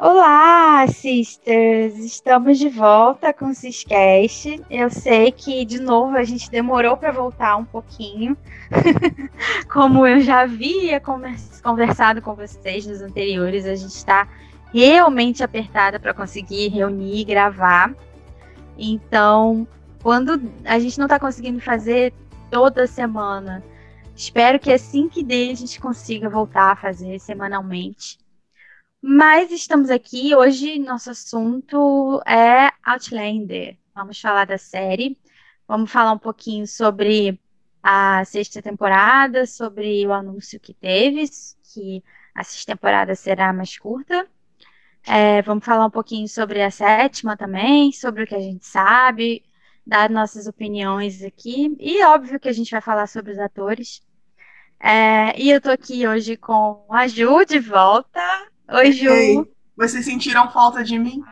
Olá, sisters! Estamos de volta com o Ciscast. Eu sei que, de novo, a gente demorou para voltar um pouquinho. Como eu já havia conversado com vocês nos anteriores, a gente está realmente apertada para conseguir reunir e gravar. Então, quando a gente não está conseguindo fazer toda semana, espero que assim que dê a gente consiga voltar a fazer semanalmente. Mas estamos aqui hoje. Nosso assunto é Outlander. Vamos falar da série. Vamos falar um pouquinho sobre a sexta temporada, sobre o anúncio que teve, que a sexta temporada será mais curta. É, vamos falar um pouquinho sobre a sétima também, sobre o que a gente sabe, dar nossas opiniões aqui. E óbvio que a gente vai falar sobre os atores. É, e eu tô aqui hoje com a Ju de volta. Oi, Ju. Ei, vocês sentiram falta de mim?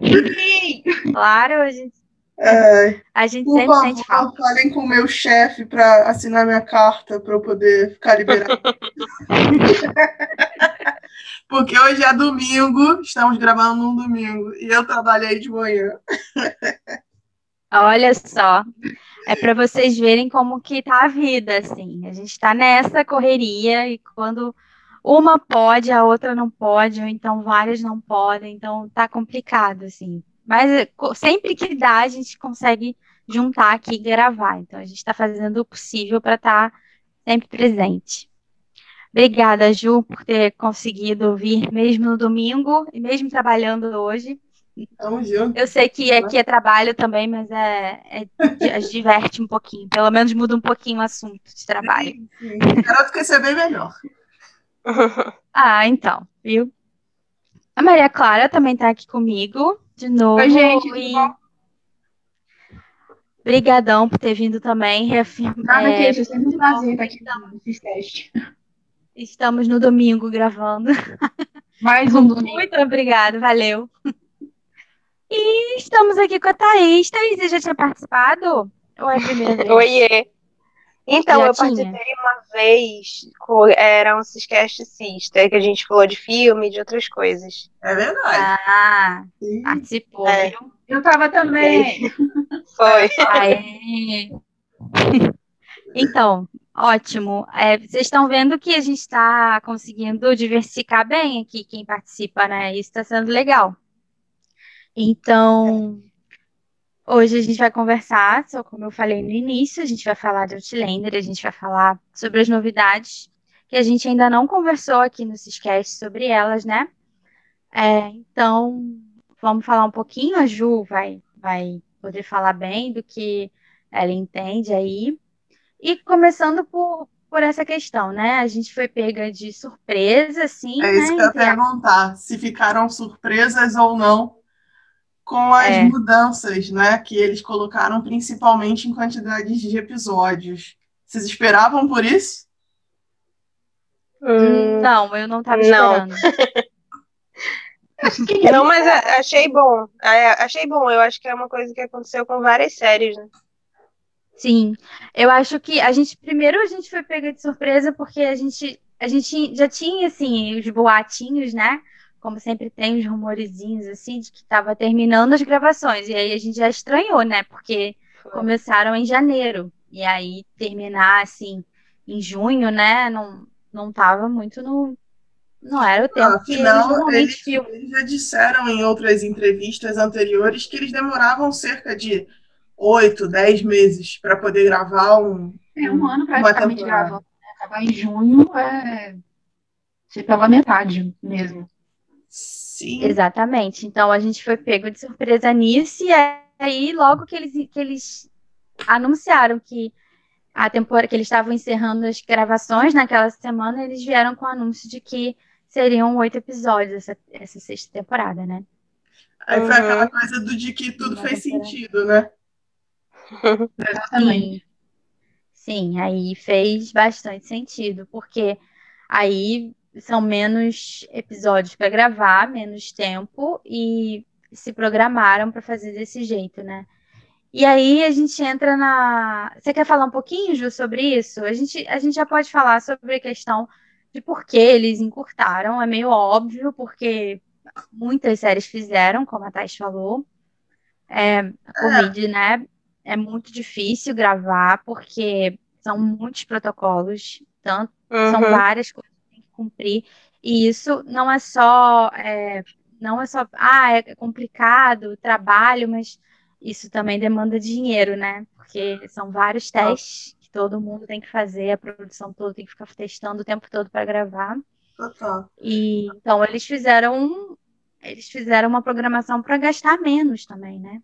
Sim. claro, a gente, é, a gente sempre favor, sente falta. Falem com o meu chefe para assinar minha carta para eu poder ficar liberado. Porque hoje é domingo, estamos gravando num domingo e eu trabalhei de manhã. Olha só, é para vocês verem como que tá a vida, assim. A gente está nessa correria e quando uma pode, a outra não pode, ou então várias não podem, então tá complicado, assim. Mas eh, sempre que dá, a gente consegue juntar aqui e gravar. Então a gente está fazendo o possível para estar tá sempre presente. Obrigada, Ju, por ter conseguido vir mesmo no domingo e mesmo trabalhando hoje. Eu sei que aqui é trabalho também, mas é, é, é, diverte um pouquinho. Pelo menos muda um pouquinho o assunto de trabalho. Sim, sim. Garoto quer ser bem melhor. ah, então, viu? A Maria Clara também está aqui comigo, de novo. Oi, gente, e... Obrigadão por ter vindo também. Reafirma, Nada é, que isso, sempre um prazer estar aqui nesse teste. Estamos no domingo gravando. Mais um domingo. Muito obrigada, valeu. E estamos aqui com a Thaís. Thaís, você já tinha participado? Ou é a primeira vez? Oiê. Então, Já eu tinha? participei uma vez, com, era um Ciscast Sister, que a gente falou de filme e de outras coisas. É verdade. Ah, Sim. participou. É. Eu tava também. Foi. Aê. Então, ótimo. É, vocês estão vendo que a gente está conseguindo diversificar bem aqui quem participa, né? Isso está sendo legal. Então, Hoje a gente vai conversar, só como eu falei no início, a gente vai falar de Outlander, a gente vai falar sobre as novidades que a gente ainda não conversou aqui no Ciscast sobre elas, né? É, então, vamos falar um pouquinho, a Ju vai, vai poder falar bem do que ela entende aí. E começando por, por essa questão, né? A gente foi pega de surpresa, assim. É isso né? que eu ia perguntar, se ficaram surpresas ou não com as é. mudanças, né, que eles colocaram principalmente em quantidades de episódios. Vocês esperavam por isso? Hum, não, eu não estava esperando. Não. mas achei bom. Achei bom. Eu acho que é uma coisa que aconteceu com várias séries, né? Sim, eu acho que a gente primeiro a gente foi pega de surpresa porque a gente a gente já tinha assim os boatinhos, né? Como sempre tem os rumorzinhos assim de que estava terminando as gravações. E aí a gente já estranhou, né? Porque começaram em janeiro. E aí terminar assim em junho, né? Não, não tava muito no. Não era o tempo não, que eles normalmente eles, eles já disseram em outras entrevistas anteriores que eles demoravam cerca de oito, dez meses para poder gravar um. É um ano praticamente gravando. Né? Acabar em junho é ser pela metade mesmo. Sim. Exatamente. Então a gente foi pego de surpresa nisso, e aí, logo que eles, que eles anunciaram que a temporada que eles estavam encerrando as gravações naquela semana, eles vieram com o anúncio de que seriam oito episódios essa, essa sexta temporada, né? Aí foi aquela uhum. coisa do de que tudo fez sentido, né? Sim. Sim, aí fez bastante sentido, porque aí são menos episódios para gravar, menos tempo e se programaram para fazer desse jeito, né? E aí a gente entra na. Você quer falar um pouquinho, Ju, sobre isso? A gente, a gente já pode falar sobre a questão de por que eles encurtaram. É meio óbvio, porque muitas séries fizeram, como a Thais falou. É, a Covid, é. né? É muito difícil gravar, porque são muitos protocolos, tanto, uhum. são várias coisas cumprir. E isso não é só, é, não é só, ah, é complicado, trabalho, mas isso também demanda dinheiro, né? Porque são vários testes que todo mundo tem que fazer, a produção toda tem que ficar testando o tempo todo para gravar. Total. E então eles fizeram eles fizeram uma programação para gastar menos também, né?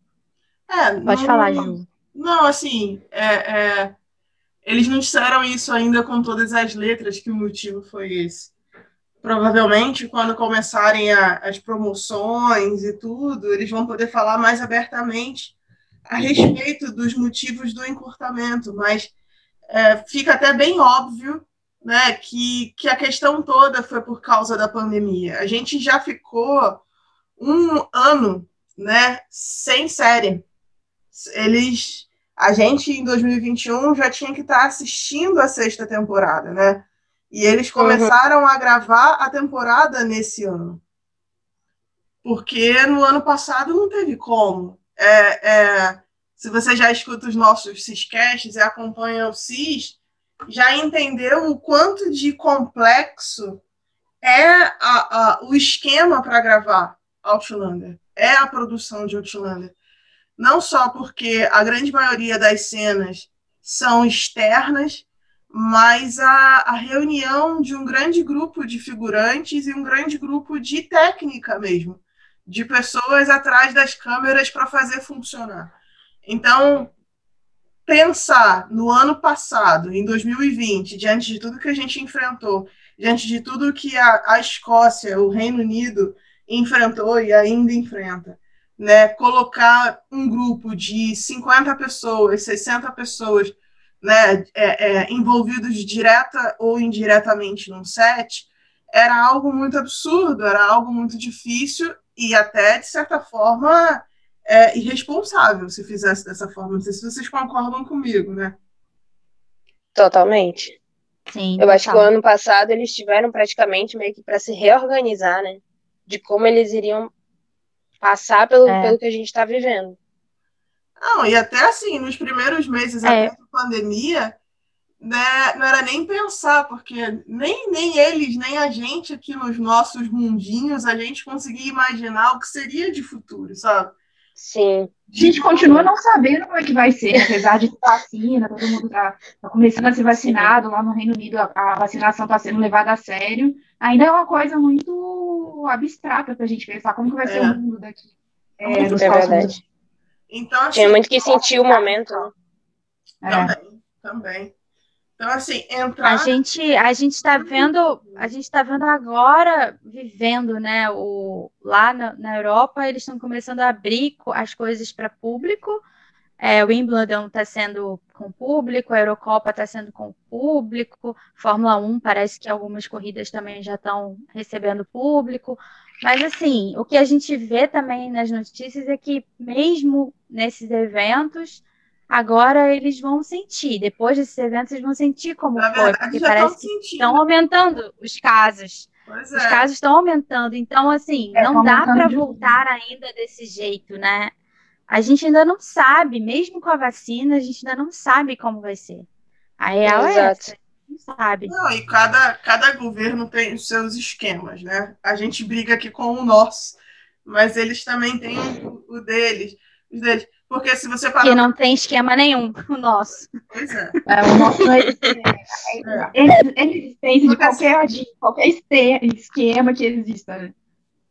É, Pode não, falar, Ju. Não, assim, é, é, eles não disseram isso ainda com todas as letras que o motivo foi esse. Provavelmente, quando começarem a, as promoções e tudo, eles vão poder falar mais abertamente a respeito dos motivos do encurtamento, mas é, fica até bem óbvio né, que, que a questão toda foi por causa da pandemia. A gente já ficou um ano né, sem série. Eles, a gente em 2021 já tinha que estar assistindo a sexta temporada, né? E eles começaram uhum. a gravar a temporada nesse ano. Porque no ano passado não teve como. É, é, se você já escuta os nossos Ciscasts e acompanha o Cis, já entendeu o quanto de complexo é a, a, o esquema para gravar Outlander. É a produção de Outlander. Não só porque a grande maioria das cenas são externas, mas a, a reunião de um grande grupo de figurantes e um grande grupo de técnica mesmo, de pessoas atrás das câmeras para fazer funcionar. Então, pensar no ano passado, em 2020, diante de tudo que a gente enfrentou, diante de tudo que a, a Escócia, o Reino Unido enfrentou e ainda enfrenta, né, colocar um grupo de 50 pessoas, 60 pessoas né, é, é, envolvidos direta ou indiretamente num set, era algo muito absurdo, era algo muito difícil e até, de certa forma, é, irresponsável se fizesse dessa forma. Não sei se vocês concordam comigo, né? Totalmente. Sim, Eu acho que o ano passado eles tiveram praticamente meio que para se reorganizar, né? De como eles iriam passar pelo, é. pelo que a gente está vivendo. Não, e até assim, nos primeiros meses é. da pandemia, né, não era nem pensar, porque nem, nem eles, nem a gente aqui nos nossos mundinhos, a gente conseguia imaginar o que seria de futuro, sabe? Sim. A gente continua não sabendo como é que vai ser, apesar de vacina, todo mundo tá, tá começando a ser vacinado, lá no Reino Unido a, a vacinação está sendo levada a sério. Ainda é uma coisa muito abstrata para a gente pensar como que vai é. ser o mundo daqui. É, é verdade. Então, assim, Tinha muito que sentir o momento. Né? Também, também. Então, assim, entrar. A gente, a gente está vendo, a gente está vendo agora, vivendo, né? O, lá na, na Europa, eles estão começando a abrir as coisas para público. É, o Wimbledon está sendo com público, a Eurocopa está sendo com público, Fórmula 1 parece que algumas corridas também já estão recebendo público. Mas assim, o que a gente vê também nas notícias é que mesmo nesses eventos, agora eles vão sentir, depois desses eventos, eles vão sentir como Na foi, porque parece que estão aumentando os casos. Pois os é. casos estão aumentando, então assim, é, não dá para voltar ainda desse jeito, né? A gente ainda não sabe, mesmo com a vacina, a gente ainda não sabe como vai ser. A real Exato. é essa não sabe. Não, e cada, cada governo tem os seus esquemas, né? A gente briga aqui com o nosso, mas eles também têm o, deles, os deles. Porque se você parar. Que não tem esquema nenhum, o nosso. Pois é. é o nosso é, é, existência de qualquer, de qualquer esquema que exista, né?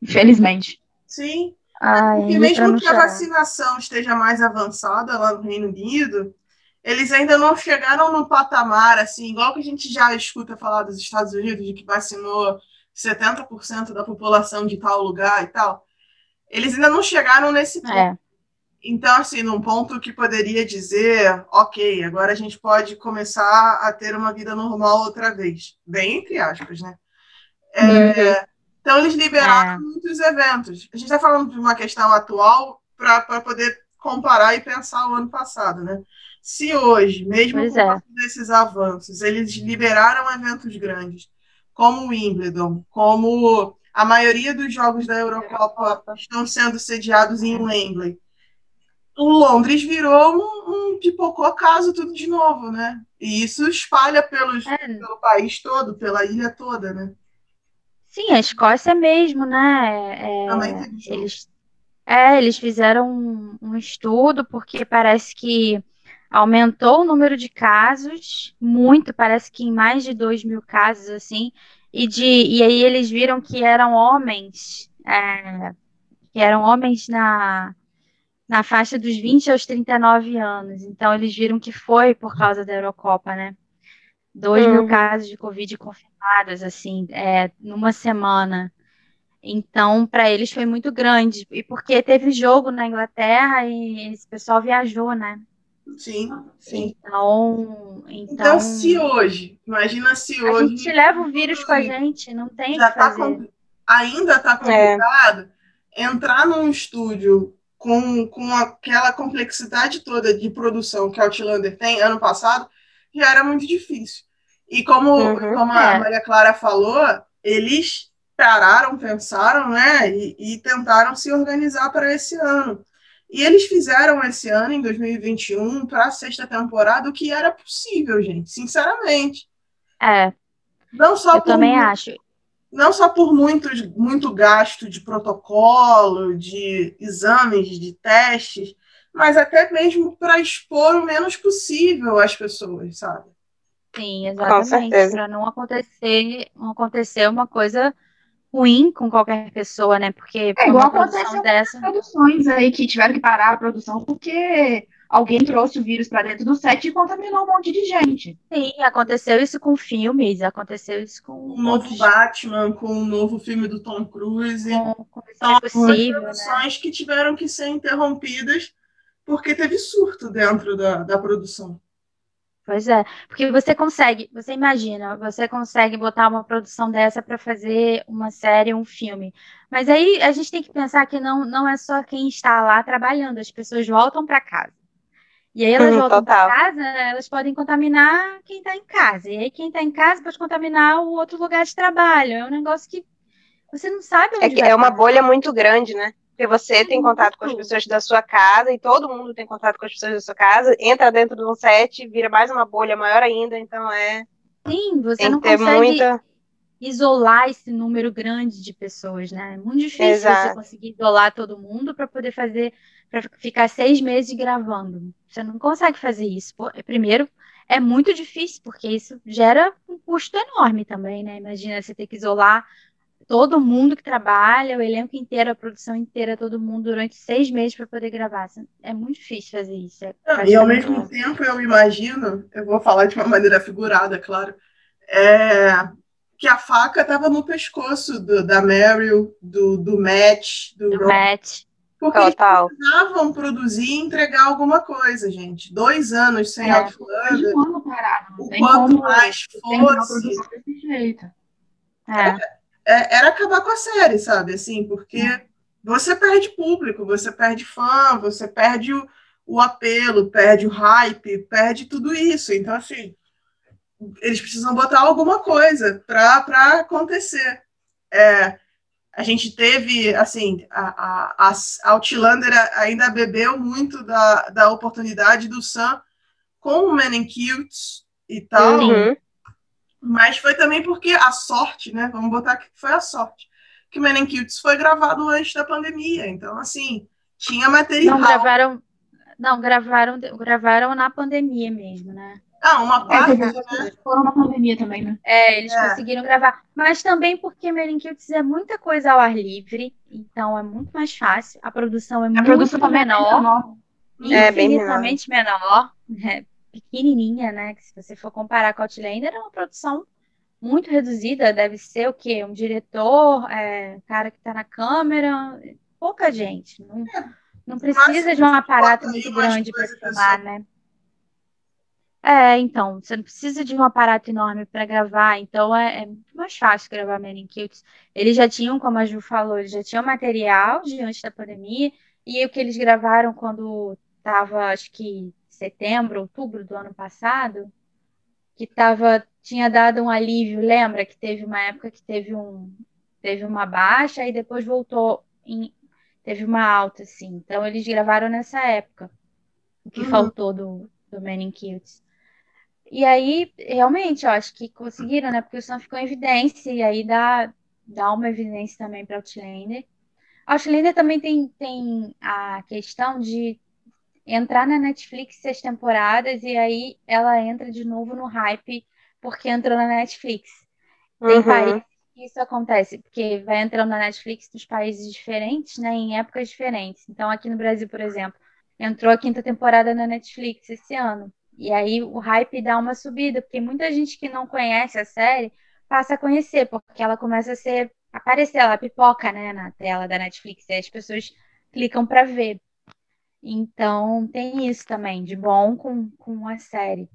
Infelizmente. Sim. Ai, Porque mesmo que a vacinação esteja mais avançada lá no Reino Unido, eles ainda não chegaram no patamar, assim, igual que a gente já escuta falar dos Estados Unidos, de que vacinou 70% da população de tal lugar e tal. Eles ainda não chegaram nesse ponto. É. Então, assim, num ponto que poderia dizer, ok, agora a gente pode começar a ter uma vida normal outra vez. Bem entre aspas, né? É, uhum. Então, eles liberaram é. muitos eventos. A gente está falando de uma questão atual para poder comparar e pensar o ano passado, né? Se hoje, mesmo pois com é. desses avanços, eles liberaram eventos grandes, como o Wimbledon, como a maioria dos jogos da Eurocopa estão sendo sediados em Wembley. O Londres virou um, um pipocou caso tudo de novo, né? E isso espalha pelos, é. pelo país todo, pela ilha toda, né? Sim, a Escócia mesmo, né? É, eles, é, eles fizeram um, um estudo porque parece que aumentou o número de casos muito, parece que em mais de 2 mil casos, assim, e, de, e aí eles viram que eram homens, é, que eram homens na, na faixa dos 20 aos 39 anos. Então eles viram que foi por causa da Eurocopa, né? 2 uhum. mil casos de Covid confirmados, assim, é, numa semana. Então, para eles foi muito grande. E porque teve jogo na Inglaterra e esse pessoal viajou, né? Sim, sim. Então, então, então se hoje, imagina se hoje. A gente leva o vírus com a gente, não tem já tá. Com, ainda está complicado é. entrar num estúdio com, com aquela complexidade toda de produção que a Outlander tem ano passado, já era muito difícil. E como, uhum, como a é. Maria Clara falou, eles pararam, pensaram, né, e, e tentaram se organizar para esse ano. E eles fizeram esse ano, em 2021, para a sexta temporada, o que era possível, gente, sinceramente. É. Não só eu por, também acho. Não só por muito, muito gasto de protocolo, de exames, de testes, mas até mesmo para expor o menos possível as pessoas, sabe? Sim, exatamente. Para não acontecer, não acontecer uma coisa ruim com qualquer pessoa, né? Porque é igual aconteceu dessa... produções aí que tiveram que parar a produção porque alguém trouxe o vírus para dentro do set e contaminou um monte de gente. Sim, aconteceu isso com filmes, aconteceu isso com o novo. Batman, com o novo filme do Tom Cruise. Com, com então, possível, produções né? que tiveram que ser interrompidas porque teve surto dentro da, da produção. Pois é, porque você consegue, você imagina, você consegue botar uma produção dessa para fazer uma série, um filme. Mas aí a gente tem que pensar que não, não é só quem está lá trabalhando, as pessoas voltam para casa. E aí elas uhum, voltam para casa, elas podem contaminar quem está em casa. E aí quem está em casa pode contaminar o outro lugar de trabalho. É um negócio que você não sabe onde É, é uma bolha muito grande, né? Porque você tem contato com as pessoas da sua casa e todo mundo tem contato com as pessoas da sua casa, entra dentro de um set, vira mais uma bolha maior ainda, então é. Sim, você não consegue muita... isolar esse número grande de pessoas, né? É muito difícil Exato. você conseguir isolar todo mundo para poder fazer, para ficar seis meses gravando. Você não consegue fazer isso. Primeiro, é muito difícil, porque isso gera um custo enorme também, né? Imagina você ter que isolar todo mundo que trabalha, o elenco inteiro, a produção inteira, todo mundo durante seis meses para poder gravar. É muito difícil fazer isso. É e ao mesmo tempo, eu imagino, eu vou falar de uma maneira figurada, claro, é, que a faca estava no pescoço do, da Meryl, do, do Matt, do, do Matt. Porque Total. eles precisavam produzir e entregar alguma coisa, gente. Dois anos sem é. Outlander. Um parado, o quanto mais fosse. É é, era acabar com a série, sabe? Assim, porque você perde público, você perde fã, você perde o, o apelo, perde o hype, perde tudo isso. Então, assim, eles precisam botar alguma coisa para acontecer. É, a gente teve, assim, a, a, a Outlander ainda bebeu muito da, da oportunidade do Sam com o Men in Kilts e tal. Uhum. Mas foi também porque a sorte, né? Vamos botar que foi a sorte. Que Men in Kilts foi gravado antes da pandemia. Então, assim, tinha material. Não, gravaram. Não, gravaram, gravaram na pandemia mesmo, né? Ah, uma parte. É, né? Foram na pandemia também, né? É, eles é. conseguiram gravar. Mas também porque Men Kilts é muita coisa ao ar livre, então é muito mais fácil. A produção é a muito produção menor. É, bem menor. menor. É, pequenininha, né? Que se você for comparar com Outlander, é uma produção muito reduzida. Deve ser o quê? Um diretor, é, cara que está na câmera, pouca gente. Não, não precisa de um aparato muito grande para filmar, né? É, então, você não precisa de um aparato enorme para gravar, então é, é, muito mais fácil gravar Men in Kills. Eles já tinham, como a Ju falou, eles já tinham material de antes da pandemia, e o que eles gravaram quando estava, acho que setembro, outubro do ano passado, que tava, tinha dado um alívio. Lembra que teve uma época que teve um teve uma baixa e depois voltou em, teve uma alta, assim. Então eles gravaram nessa época o que uhum. faltou do, do Men Kills. E aí, realmente, eu acho que conseguiram, né? Porque o som ficou em evidência, e aí dá, dá uma evidência também para Outlander. Outlander também tem, tem a questão de entrar na Netflix seis temporadas e aí ela entra de novo no hype porque entrou na Netflix. Tem uhum. países que isso acontece, porque vai entrando na Netflix dos países diferentes, né, em épocas diferentes. Então, aqui no Brasil, por exemplo, entrou a quinta temporada na Netflix esse ano. E aí o hype dá uma subida, porque muita gente que não conhece a série passa a conhecer, porque ela começa a ser aparecer, ela pipoca, né, na tela da Netflix, e as pessoas clicam para ver. Então, tem isso também, de bom com, com a série.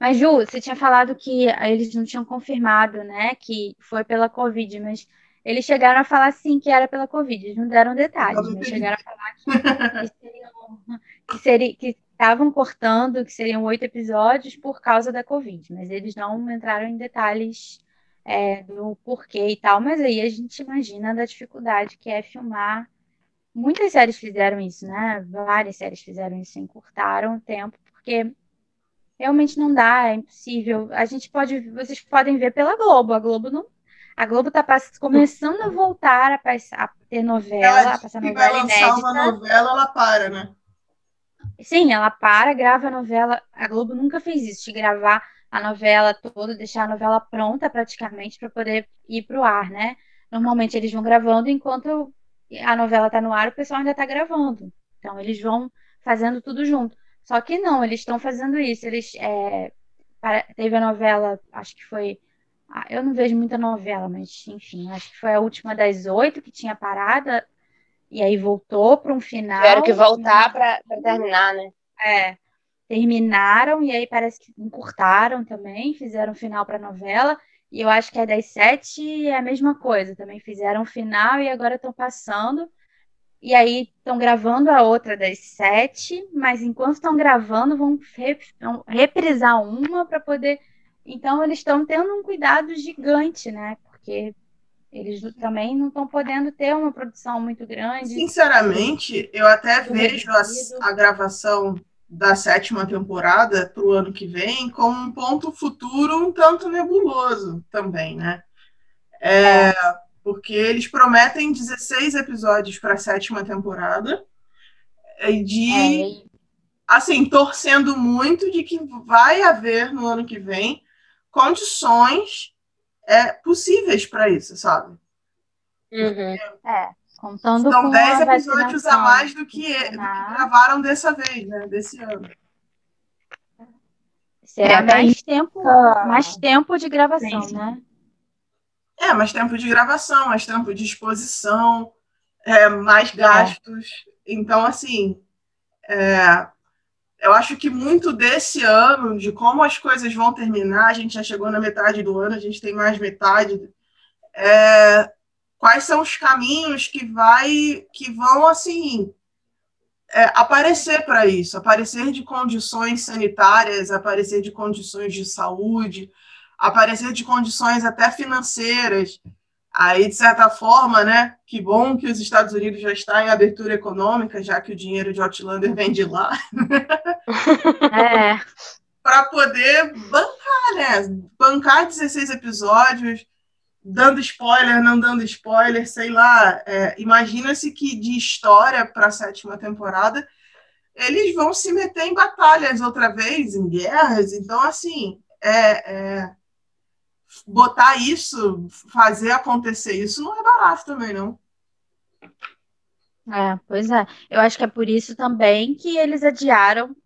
Mas, Ju, você tinha falado que eles não tinham confirmado, né, que foi pela Covid, mas eles chegaram a falar sim que era pela Covid, eles não deram detalhes, mas chegaram a falar que, que seriam, que seria, que estavam cortando, que seriam oito episódios por causa da Covid, mas eles não entraram em detalhes é, do porquê e tal, mas aí a gente imagina da dificuldade que é filmar muitas séries fizeram isso, né? Várias séries fizeram isso, encurtaram o tempo, porque realmente não dá, é impossível. A gente pode, vocês podem ver pela Globo, a Globo não a Globo está começando a voltar a, passar, a ter novela, ela, a passar novela vai inédita. uma novela, ela para, né? Sim, ela para, grava a novela. A Globo nunca fez isso, de gravar a novela toda, deixar a novela pronta praticamente para poder ir para o ar, né? Normalmente eles vão gravando enquanto a novela está no ar, o pessoal ainda está gravando. Então, eles vão fazendo tudo junto. Só que não, eles estão fazendo isso. Eles é, teve a novela, acho que foi. Ah, eu não vejo muita novela, mas enfim, acho que foi a última das oito que tinha parada e aí voltou para um final. Tiveram que voltar para terminar, né? É. Terminaram e aí parece que encurtaram também, fizeram final para a novela. E eu acho que é das sete é a mesma coisa. Também fizeram final e agora estão passando. E aí estão gravando a outra das sete, mas enquanto estão gravando, vão, vão reprisar uma para poder. Então eles estão tendo um cuidado gigante, né? Porque eles também não estão podendo ter uma produção muito grande. Sinceramente, eu até vejo a, a gravação da sétima temporada para o ano que vem como um ponto futuro um tanto nebuloso também, né? É, porque eles prometem 16 episódios para a sétima temporada de é. assim torcendo muito de que vai haver no ano que vem condições é, possíveis para isso, sabe? Uhum. É. Contando São 10 episódios a mais do que, do que gravaram dessa vez, né? Desse ano. Será é mais tempo, mais tempo de gravação, Sim. né? É, mais tempo de gravação, mais tempo de exposição, é, mais é. gastos. É. Então, assim, é, eu acho que muito desse ano, de como as coisas vão terminar, a gente já chegou na metade do ano, a gente tem mais metade. É, quais são os caminhos que vai que vão assim é, aparecer para isso, aparecer de condições sanitárias, aparecer de condições de saúde, aparecer de condições até financeiras. Aí, de certa forma, né? Que bom que os Estados Unidos já está em abertura econômica, já que o dinheiro de Outlander vem de lá. É. para poder bancar, né? Bancar 16 episódios, dando spoiler, não dando spoiler, sei lá. É, Imagina-se que de história para a sétima temporada eles vão se meter em batalhas outra vez, em guerras. Então, assim, é, é, botar isso, fazer acontecer isso, não é barato também, não. É, pois é. Eu acho que é por isso também que eles adiaram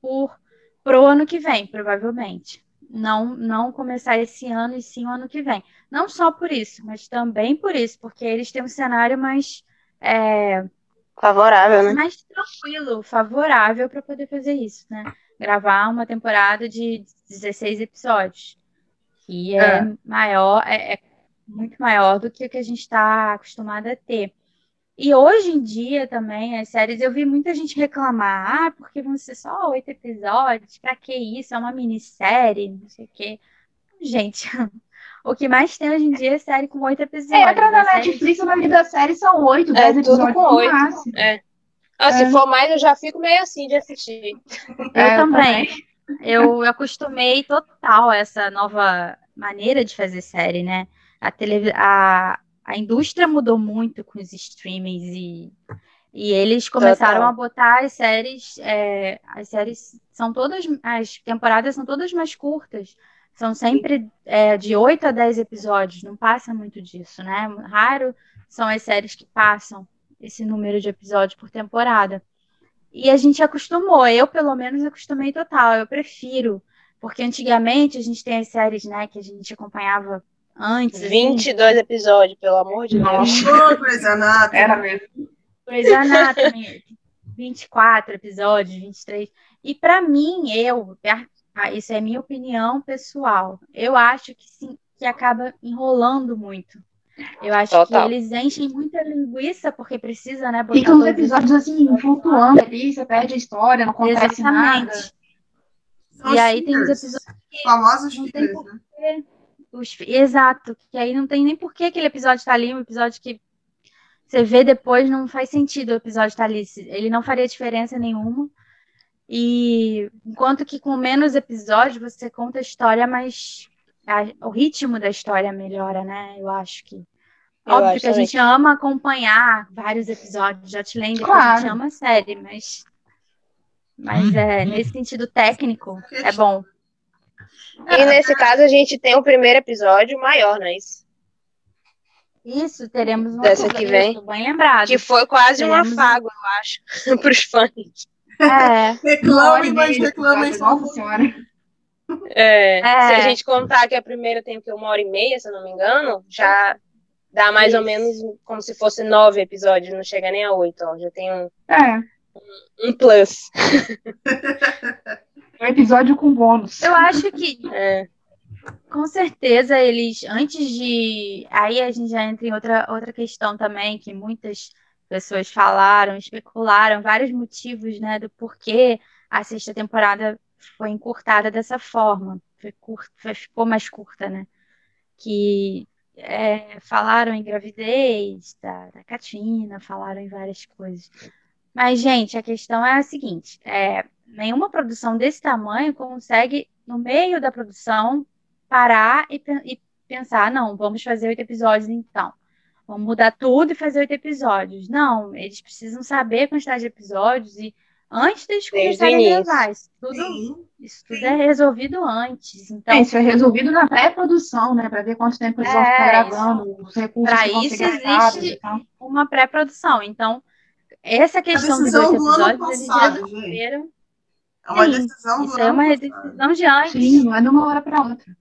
por pro ano que vem, provavelmente não, não começar esse ano e sim o ano que vem. Não só por isso, mas também por isso, porque eles têm um cenário mais é, favorável, né? Mais tranquilo, favorável para poder fazer isso, né? Gravar uma temporada de 16 episódios, que é, é. maior, é, é, muito maior do que o que a gente está acostumado a ter. E hoje em dia também, as séries, eu vi muita gente reclamar, ah, porque vão ser só oito episódios, pra que isso? É uma minissérie, não sei o quê. Gente, o que mais tem hoje em dia é série com oito episódios. Entra na A série- Netflix, o nome da série são oito, É, dez tudo episódios com oito. É. Ah, se É. for mais, eu já fico meio assim de assistir. Eu É, também. Eu acostumei total a essa nova maneira de fazer série, né? A, televi a, a indústria mudou muito com os streamings e, e eles começaram Total. a botar as séries. é, as séries são todas. As temporadas são todas mais curtas. São sempre é, de 8 a 10 episódios, não passa muito disso, né? Raro são as séries que passam esse número de episódios por temporada. E a gente acostumou, eu pelo menos acostumei total, eu prefiro, porque antigamente a gente tem as séries, né, que a gente acompanhava antes, assim, 22 episódios, pelo amor de Deus. Grey's Anatomy. era mesmo. Grey's Anatomy, 24 episódios, 23. E pra mim, eu, ah, isso é minha opinião pessoal, eu acho que sim, que acaba enrolando muito. Eu acho Total. que eles enchem muita linguiça porque precisa, né, botar Fica uns todos os episódios assim, flutuando ali, você perde a história, não acontece nada. Exatamente. São E aí tem os episódios Famosos não tem fillers, por- né? Os Exato, que aí não tem nem por que aquele episódio tá ali, um episódio que você vê depois não faz sentido o episódio tá ali, se- ele não faria diferença nenhuma. E enquanto que com menos episódios você conta a história, mas a- o ritmo da história melhora, né? Eu acho que. Eu Óbvio acho que a também. gente ama acompanhar vários episódios de Outlander, porque a gente Claro. ama a série, mas. Mas é, nesse sentido técnico, é bom. E nesse caso a gente tem o primeiro episódio maior, não é isso? Isso, teremos um Dessa que vem. isso, bem lembrado. Que foi quase um Teremos um- afago, eu acho, pros fãs. É, Uma hora Reclamem, e mas reclamem só um Nossa senhora. É, É. Se a gente contar que a primeira tem o quê? uma hora e meia, se eu não me engano, já dá mais ou Isso. menos como se fosse nove episódios, não chega nem a oito, ó. Já tem um, É, um plus. um episódio com bônus. eu acho que É, com certeza eles, antes de. Aí a gente já entra em outra, outra questão também, que muitas pessoas falaram, especularam vários motivos, né, do porquê a sexta temporada foi encurtada dessa forma. Foi curta, ficou mais curta, né? Que é, falaram em gravidez da, da Katina, falaram em várias coisas. Mas, gente, a questão é a seguinte: é, nenhuma produção desse tamanho consegue, no meio da produção, parar e, e pensar, não, vamos fazer oito episódios então. Vamos mudar tudo e fazer oito episódios. Não, eles precisam saber a quantidade de episódios e antes deles começarem a gravar. Isso tudo, Sim. isso tudo é resolvido antes. Então, É, isso é resolvido na pré-produção, né? Pra ver quanto tempo eles vão É, ficar gravando, os recursos vão isso existe- uma pré-produção. Então, essa questão dos decisão oito do ano episódios, eles já passado, resolveram. É uma Sim, decisão do é uma passado. decisão de antes. Sim, não é de uma hora pra outra.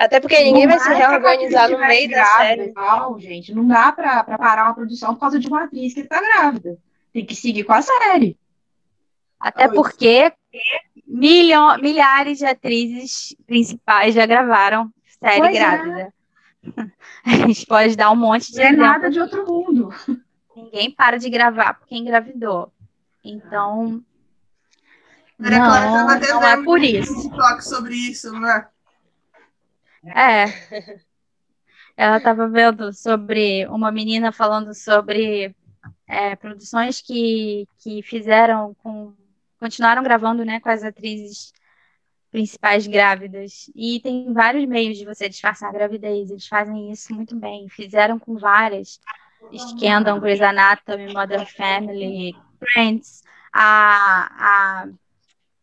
Até porque ninguém vai se reorganizar no meio da série. e tal, gente, não dá pra, pra parar uma produção por causa de uma atriz que tá grávida. Tem que seguir com a série. Até Pois. porque milho- milhares de atrizes principais já gravaram série Pois é. grávida. A gente pode dar um monte de Não é nada de outro mundo. Ninguém para de gravar porque engravidou. Então, Maria Clara não, não é por um isso. toque sobre isso, né? É. Ela estava vendo sobre uma menina falando sobre é, produções que, que fizeram com. continuaram gravando né, com as atrizes principais grávidas. E tem vários meios de você disfarçar a gravidez. Eles fazem isso muito bem. Fizeram com várias. Scandal, Grey's Anatomy, Modern Family, Friends. A, a,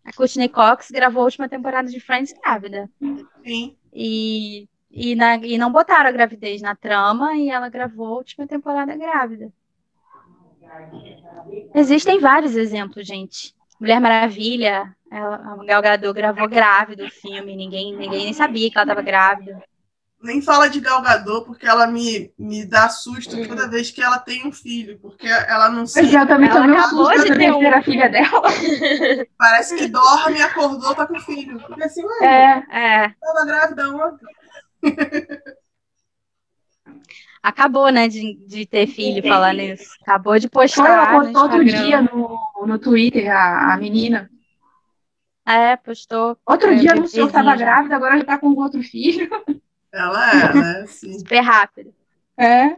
a Courtney Cox gravou a última temporada de Friends grávida. Sim. E, e, na- e não botaram a gravidez na trama e ela gravou a última temporada grávida. Existem vários exemplos, gente. Mulher Maravilha, ela, a Gal Gadot gravou grávida o filme, ninguém, ninguém nem sabia que ela estava grávida. Nem fala de Galgador, porque ela me, me dá susto toda vez que ela tem um filho, porque ela não é, eu também Ela um acabou susto de ter um. terceira filha dela. parece que dorme, acordou, tá com filho. Porque assim, ué, É, É, tava grávida ontem. acabou, né, de, de ter filho falando isso. Acabou de postar. Ela postou outro dia no, no Twitter, a, a menina. É, postou. Outro dia anunciou que estava grávida, agora já tá com outro filho. Ela é, né? Sim. Super rápido. É.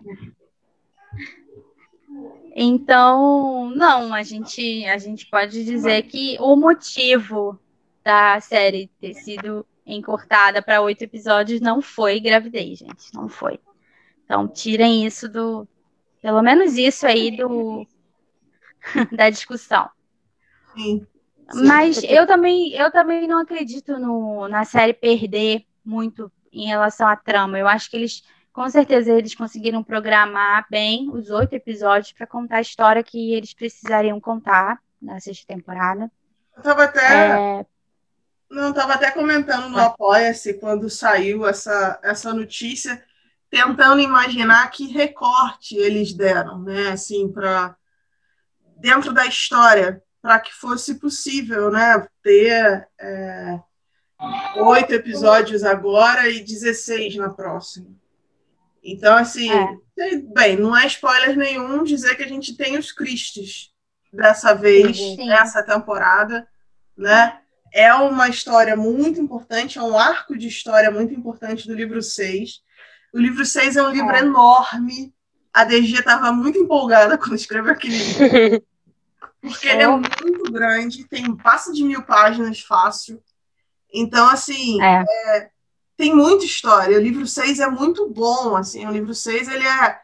Então, não, a gente, a gente pode dizer que o motivo da série ter sido encurtada para oito episódios não foi gravidez, gente. Não foi. Então, tirem isso do. Pelo menos isso aí do da discussão. Sim. Mas eu também, eu também não acredito no, na série perder muito em relação à trama. Eu acho que eles, com certeza, eles conseguiram programar bem os oito episódios para contar a história que eles precisariam contar na sexta temporada. Eu tava até. É... Não, tava até comentando no Apoia-se quando saiu essa, essa notícia, tentando imaginar que recorte eles deram, né? Assim, para dentro da história, para que fosse possível, né? Ter é, oito episódios agora e 16 na próxima. Então, assim, é. bem, não é spoiler nenhum dizer que a gente tem os Cristos dessa vez, Sim. nessa temporada, né? É uma história muito importante, é um arco de história muito importante do livro 6. O livro 6 é um livro é. enorme. A DG estava muito empolgada quando escreveu aquele livro. Porque é. ele é muito grande, tem passa de mil páginas fácil. Então, assim, é. É, tem muita história. O livro 6 é muito bom, assim. O livro 6, ele é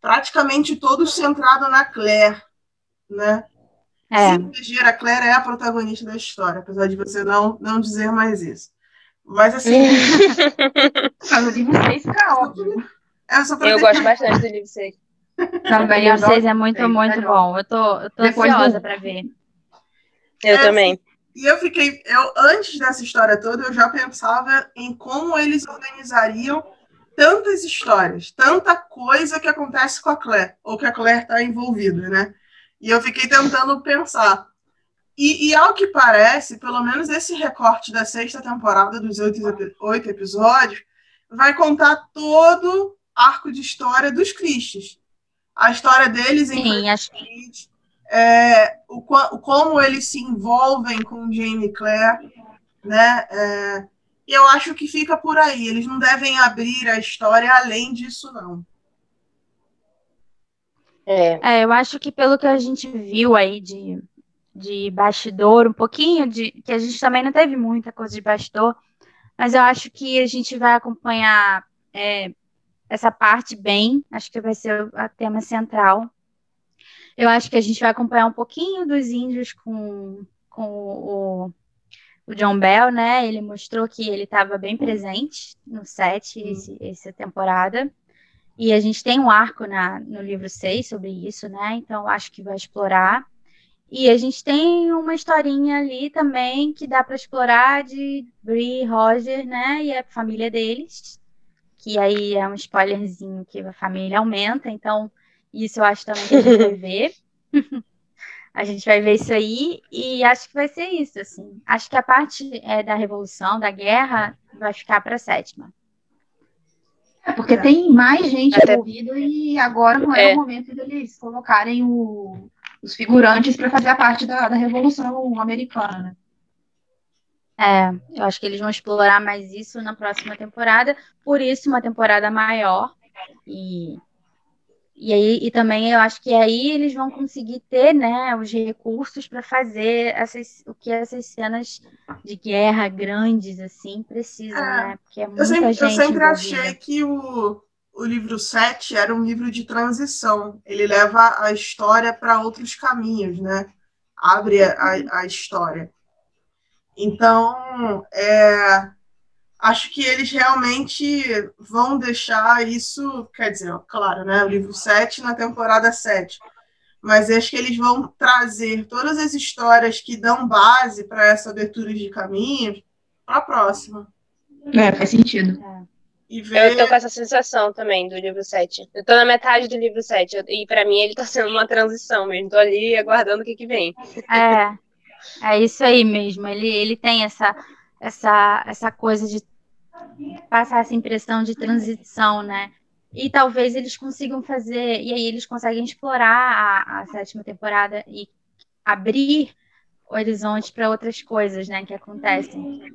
praticamente todo centrado na Claire, né? É. Sim, a Claire é a protagonista da história, apesar de você não, não dizer mais isso. Mas, assim... Mas o livro 6 fica óbvio. É, eu gosto bastante do livro 6. Também, o 6 é muito, muito bom. Eu tô, eu tô ansiosa do... para ver. Eu é, também. E eu fiquei, eu antes dessa história toda, eu já pensava em como eles organizariam tantas histórias, tanta coisa que acontece com a Claire, ou que a Claire está envolvida, né? E eu fiquei tentando pensar. E, e, ao que parece, pelo menos esse recorte da sexta temporada dos oito, oito episódios vai contar todo arco de história dos Cristos. A história deles em Sim, acho é, o, como eles se envolvem com Jamie Clare, né? É, e eu acho que fica por aí. Eles não devem abrir a história além disso, não. É. é, eu acho que pelo que a gente viu aí de, de bastidor, um pouquinho de. que a gente também não teve muita coisa de bastidor, mas eu acho que a gente vai acompanhar é, essa parte bem, acho que vai ser o tema central. Eu acho que a gente vai acompanhar um pouquinho dos índios com, com o, o John Bell, né? Ele mostrou que ele estava bem presente no set esse, essa temporada. E a gente tem um arco na, no livro 6 sobre isso, né? Então acho que vai explorar. E a gente tem uma historinha ali também que dá para explorar de Brie Roger, né? E a família deles. Que aí é um spoilerzinho que a família aumenta. Então isso eu acho também que a gente vai ver. a gente vai ver isso aí e acho que vai ser isso, assim. Acho que a parte é, da revolução, da guerra, vai ficar para a sétima. É porque é. tem mais gente Até... envolvida e agora não é, é, o momento deles colocarem o, os figurantes para fazer a parte da, da revolução americana, né? É, eu acho que eles vão explorar mais isso na próxima temporada, por isso uma temporada maior e e aí e também eu acho que aí eles vão conseguir ter, né, os recursos para fazer essas, o que essas cenas de guerra grandes assim precisam, é, né? Porque é muita eu sempre, gente eu sempre envolvida. achei que o, o livro 7 era um livro de transição. Ele leva a história para outros caminhos, né? Abre a, a história. Então, é, acho que eles realmente vão deixar isso, quer dizer, claro, né, o livro 7 na temporada 7, mas acho que eles vão trazer todas as histórias que dão base para essa abertura de caminhos para a próxima. É, faz sentido. E ver... Eu tô com essa sensação também do livro 7. Eu tô na metade do livro 7 e para mim ele tá sendo uma transição mesmo. Tô ali aguardando o que que vem. É. É isso aí mesmo. Ele, ele tem essa essa, essa coisa de passar essa impressão de transição, né? e talvez eles consigam fazer, e aí eles conseguem explorar a, a sétima temporada e abrir horizontes para outras coisas, né, que acontecem.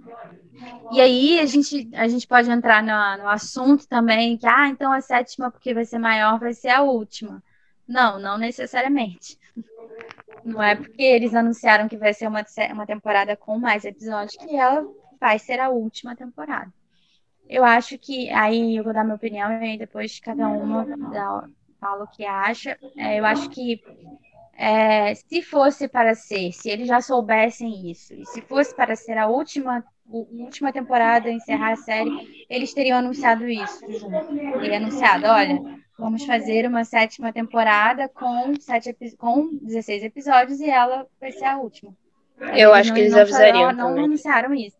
E aí a gente, a gente pode entrar no, no assunto também que, ah, então a sétima, porque vai ser maior, vai ser a última. Não, não necessariamente. Não é porque eles anunciaram que vai ser uma, uma temporada com mais episódios que ela vai ser a última temporada. Eu acho que, aí eu vou dar minha opinião e depois cada uma dá, fala o que acha. É, eu acho que é, se fosse para ser, se eles já soubessem isso, e se fosse para ser a última, última temporada, encerrar a série, eles teriam anunciado isso junto. E anunciado, olha, vamos fazer uma sétima temporada com, sete, com 16 episódios e ela vai ser a última. Eu eles acho não, que eles avisariam. Não, não anunciaram isso.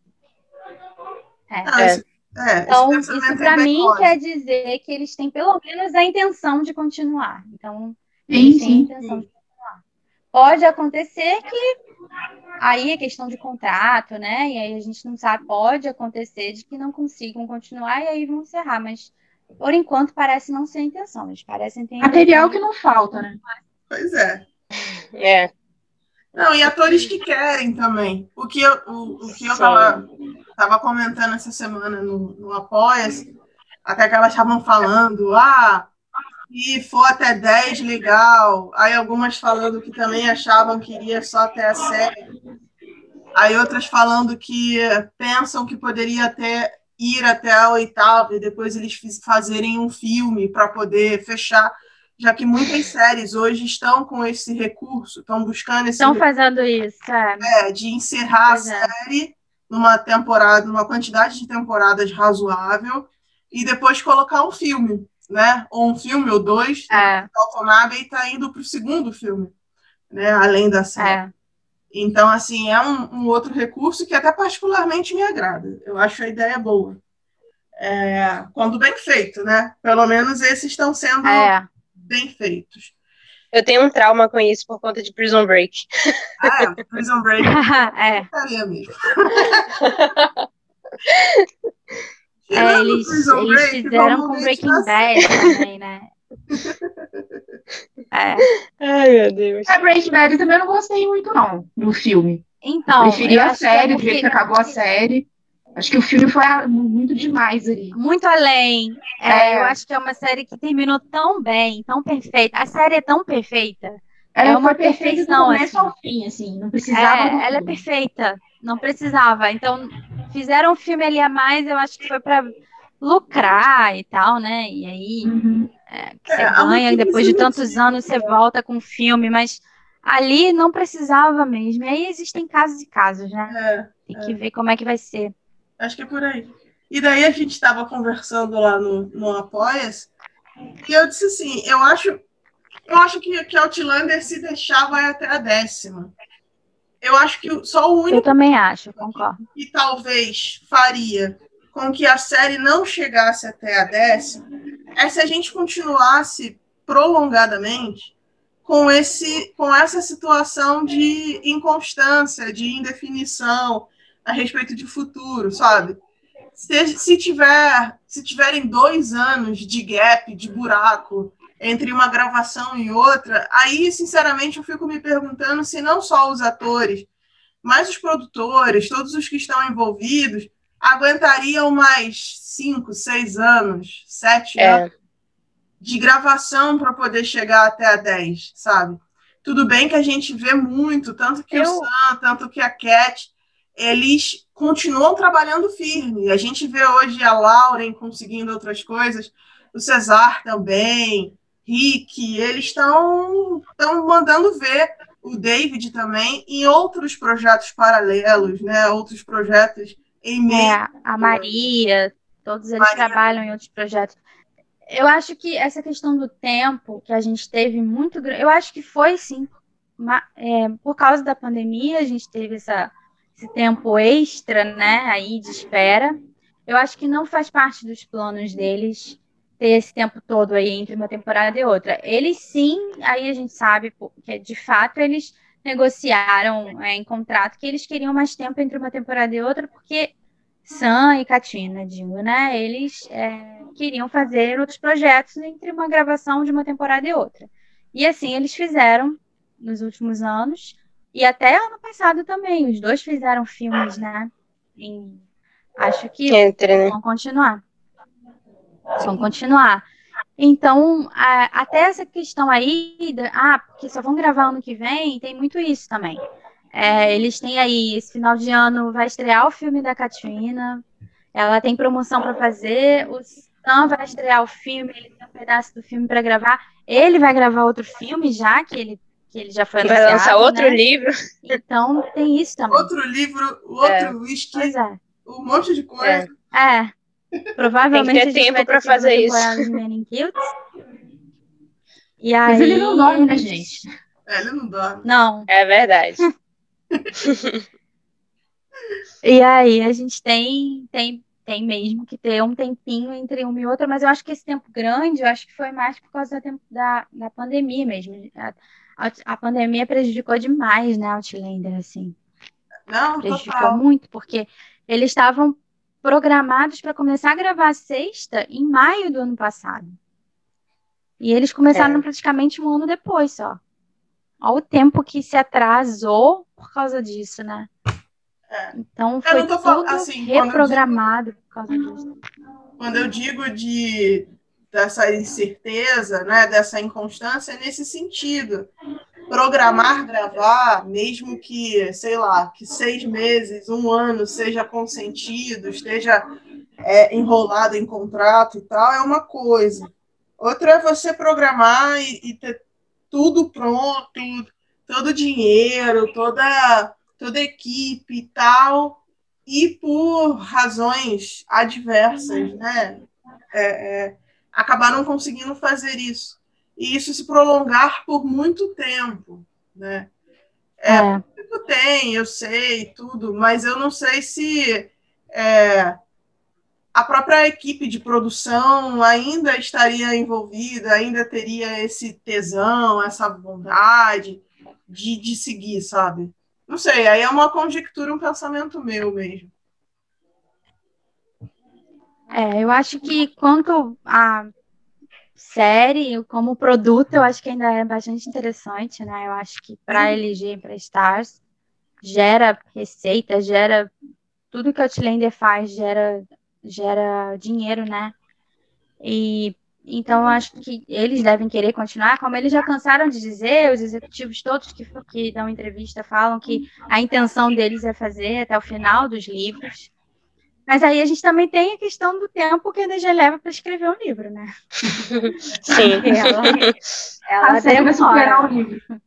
É. Ah, é. É, então, isso para é mim quer dizer que eles têm pelo menos a intenção de continuar. Então, eles sim, têm a intenção sim. de Pode acontecer que aí é questão de contrato, né? E aí a gente não sabe, pode acontecer de que não consigam continuar e aí vão encerrar, mas por enquanto parece não ser a intenção. Eles parecem ter material que não falta, né? Pois é. É. Não, e atores que querem também. O que eu, o, o que eu tava, tava comentando essa semana no, no Apoia-se, até que elas estavam falando, ah, se for até 10, legal. Aí algumas falando que também achavam que iria só até a série. Aí outras falando que pensam que poderia até ir até a oitava e depois eles fazerem um filme para poder fechar, já que muitas séries hoje estão com esse recurso, estão buscando esse estão fazendo isso, é. é de encerrar pois a é. série numa temporada, numa quantidade de temporadas razoável e depois colocar um filme né? Ou um filme ou dois, é. Autonabe e está indo para o segundo filme, né? Além da série. É. Então, assim, é um, um, outro recurso que até particularmente me agrada. Eu acho a ideia boa. É, quando bem feito, né? Pelo menos esses estão sendo é. Bem feitos. Eu tenho um trauma com isso por conta de Prison Break. Ah, é? Prison Break. é. mesmo. É, eles, eles fizeram com Breaking Bad também, né? É. Ai, meu Deus. A Breaking Bad também não gostei muito, não, do filme. Então. Eu preferi a série, do jeito que acabou a série. Acho que o filme foi muito demais ali. Muito além. É, é. Eu acho que é uma série que terminou tão bem, tão perfeita. A série é tão perfeita. Ela é uma perfeição. Do começo assim. ao fim, assim. Não precisava. É, ela é perfeita. Não precisava. Então, fizeram um filme ali a mais, eu acho que foi para lucrar e tal, né? E aí uhum. é, você é, ganha, depois de tantos anos você volta com o filme, mas ali não precisava mesmo. E aí existem casos e casos, né? É, Tem que ver como é que vai ser. Acho que é por aí. E daí a gente estava conversando lá no, no Apoias, e eu disse assim, eu acho, eu acho que, que Outlander se deixar vai até a décima. Eu acho que só o único. Eu também acho, concordo. Que talvez faria com que a série não chegasse até a décima é se a gente continuasse prolongadamente com esse com essa situação de inconstância, de indefinição a respeito de futuro, sabe? Se, se tiver se tiverem dois anos de gap, de buraco entre uma gravação e outra, aí, sinceramente, eu fico me perguntando se não só os atores, mas os produtores, todos os que estão envolvidos, aguentariam mais cinco, seis anos, sete é. anos de gravação para poder chegar até a 10, sabe? Tudo bem que a gente vê muito, tanto que eu... o Sam, tanto que a Cat, eles continuam trabalhando firme. A gente vê hoje a Lauren conseguindo outras coisas, o Cesar também, Rick, eles estão mandando ver o David também em outros projetos paralelos, né? Outros projetos em meio. É, a Maria, todos eles Maria. trabalham em outros projetos. Eu acho que essa questão do tempo que a gente teve muito eu acho que foi sim, é, por causa da pandemia, a gente teve essa, esse tempo extra, né? Aí de espera. Eu acho que não faz parte dos planos deles ter esse tempo todo aí entre uma temporada e outra. Eles sim, aí a gente sabe que de fato eles negociaram é, em contrato que eles queriam mais tempo entre uma temporada e outra, porque Sam e Katina, digo, né? Eles é, queriam fazer outros projetos entre uma gravação de uma temporada e outra. E assim eles fizeram nos últimos anos e até ano passado também. Os dois fizeram filmes, né? Em, acho que Entre, né? vão continuar. Vão continuar. Então, até essa questão aí, ah, porque só vão gravar ano que vem, tem muito isso também. É, eles têm aí, esse final de ano vai estrear o filme da Katrina, ela tem promoção para fazer, o Sam vai estrear o filme, ele tem um pedaço do filme para gravar, ele vai gravar outro filme já, que ele, que ele já foi Vai lançar outro né? livro. Então, tem isso também. Outro livro, outro whisky, Pois é. um monte de coisa. É. Provavelmente Tem que ter a gente tempo vai ter pra segunda fazer isso. E aí... Mas ele não dorme, né, gente? É, ele não dorme. Não. É verdade. E aí a gente tem, tem, tem mesmo que ter um tempinho entre uma e outra, mas eu acho que esse tempo grande, eu acho que foi mais por causa da, tempo- da, da pandemia mesmo. A, pandemia prejudicou demais, né, Outlander, assim. Não, Prejudicou total. muito, porque eles estavam programados para começar a gravar sexta em maio do ano passado. E eles começaram É. praticamente um ano depois só. Olha o tempo que se atrasou por causa disso, né? É. Então foi não tô fal- tudo assim, reprogramado por causa disso. Quando eu digo de dessa incerteza, né, dessa inconstância, nesse sentido. Programar, gravar, mesmo que, sei lá, que seis meses, um ano seja consentido, esteja é, enrolado em contrato e tal, é uma coisa. Outra é você programar e, e ter tudo pronto, todo o dinheiro, toda, toda a equipe e tal, e por razões adversas, né? é, é, acabar não conseguindo fazer isso. E isso se prolongar por muito tempo, né? É, É. Tem, eu sei, tudo, mas eu não sei se é, a própria equipe de produção ainda estaria envolvida, ainda teria esse tesão, essa vontade de, de seguir, sabe? Não sei, aí é uma conjectura, um pensamento meu mesmo. É, eu acho que quanto a série, como produto, eu acho que ainda é bastante interessante, né? Eu acho que para LG e para Stars gera receita, gera tudo que o Outlander faz, gera, gera dinheiro, né? E então eu acho que eles devem querer continuar, como eles já cansaram de dizer, os executivos todos que, que dão entrevista falam que a intenção deles é fazer até o final dos livros. Mas aí a gente também tem a questão do tempo que a DG leva para escrever um livro, né? Sim. Ela, ela vai superar o livro.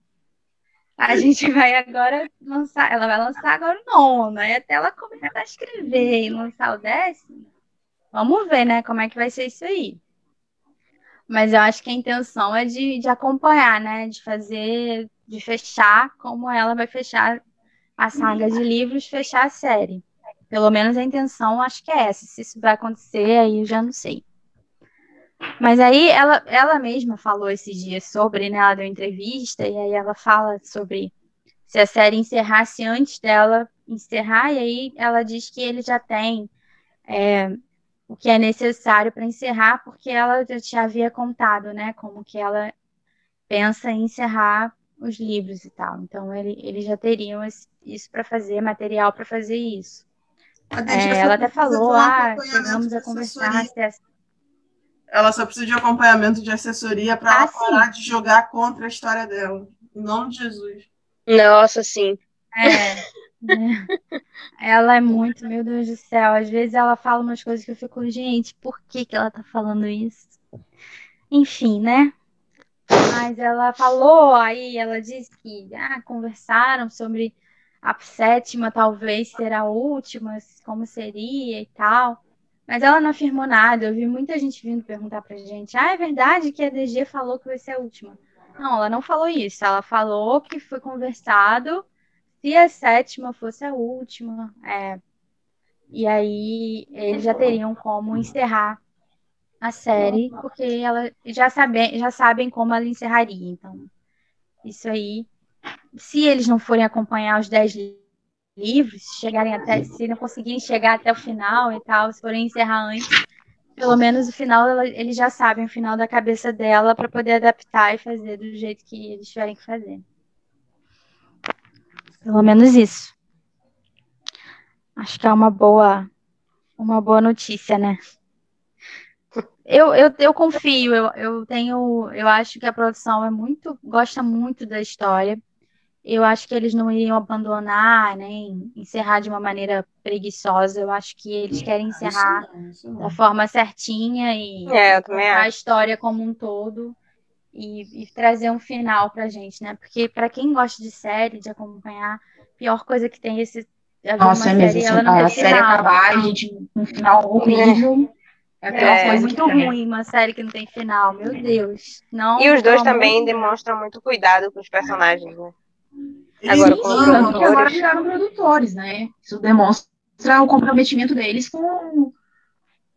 A gente vai agora lançar, ela vai lançar agora o nono, aí até ela começar a escrever e lançar o décimo. Vamos ver, né, como é que vai ser isso aí. Mas eu acho que a intenção é de, de acompanhar, né, de fazer, de fechar como ela vai fechar a saga de livros, fechar a série. Pelo menos a intenção acho que é essa. Se isso vai acontecer, aí eu já não sei. Mas aí ela, ela mesma falou esses dias sobre, né? Ela deu entrevista e aí ela fala sobre se a série encerrasse antes dela encerrar, e aí ela diz que ele já tem é, o que é necessário para encerrar, porque ela já te havia contado, né? Como que ela pensa em encerrar os livros e tal. Então ele, eles já teriam isso para fazer, material para fazer isso. É, ela até de falou, um ah, acompanhamento chegamos a conversar Ela só precisa de acompanhamento de assessoria para Ah, ela sim. parar de jogar contra a história dela. Em nome de Jesus. Nossa, sim. É, né? Ela é muito, meu Deus do céu. Às vezes ela fala umas coisas que eu fico, gente, por que que ela tá falando isso? Enfim, né? Mas ela falou, aí ela disse que ah, conversaram sobre a sétima, talvez será a última, como seria e tal. Mas ela não afirmou nada. Eu vi muita gente vindo perguntar pra gente: ah, é verdade que a DG falou que vai ser a última? Não, ela não falou isso. Ela falou que foi conversado se a sétima fosse a última, é, e aí eles já teriam como encerrar a série, porque ela já, sabe, já sabem como ela encerraria. Então, isso aí, se eles não forem acompanhar os 10 li- livros, se chegarem até, se não conseguirem chegar até o final e tal, se forem encerrar antes, pelo menos o final, ela, eles já sabem o final da cabeça dela para poder adaptar e fazer do jeito que eles tiverem que fazer. Pelo menos isso. Acho que é uma boa, uma boa notícia, né? Eu, eu, eu confio, eu, eu tenho, eu acho que a produção é muito, gosta muito da história. Eu acho que eles não iriam abandonar, nem encerrar de uma maneira preguiçosa. Eu acho que eles é, querem encerrar isso não, isso não. da forma certinha e é, a história como um todo e, e trazer um final pra gente, né? Porque para quem gosta de série, de acompanhar, a pior coisa que tem é esse nossa, é mesmo. Série, a série acabar, a gente um final horrível. É, é, é muito ruim uma série que não tem final, meu Deus. Não, e os dois também demonstram muito cuidado com os personagens, né? Agora, os produtores. agora viraram produtores, né? Isso demonstra o comprometimento deles com,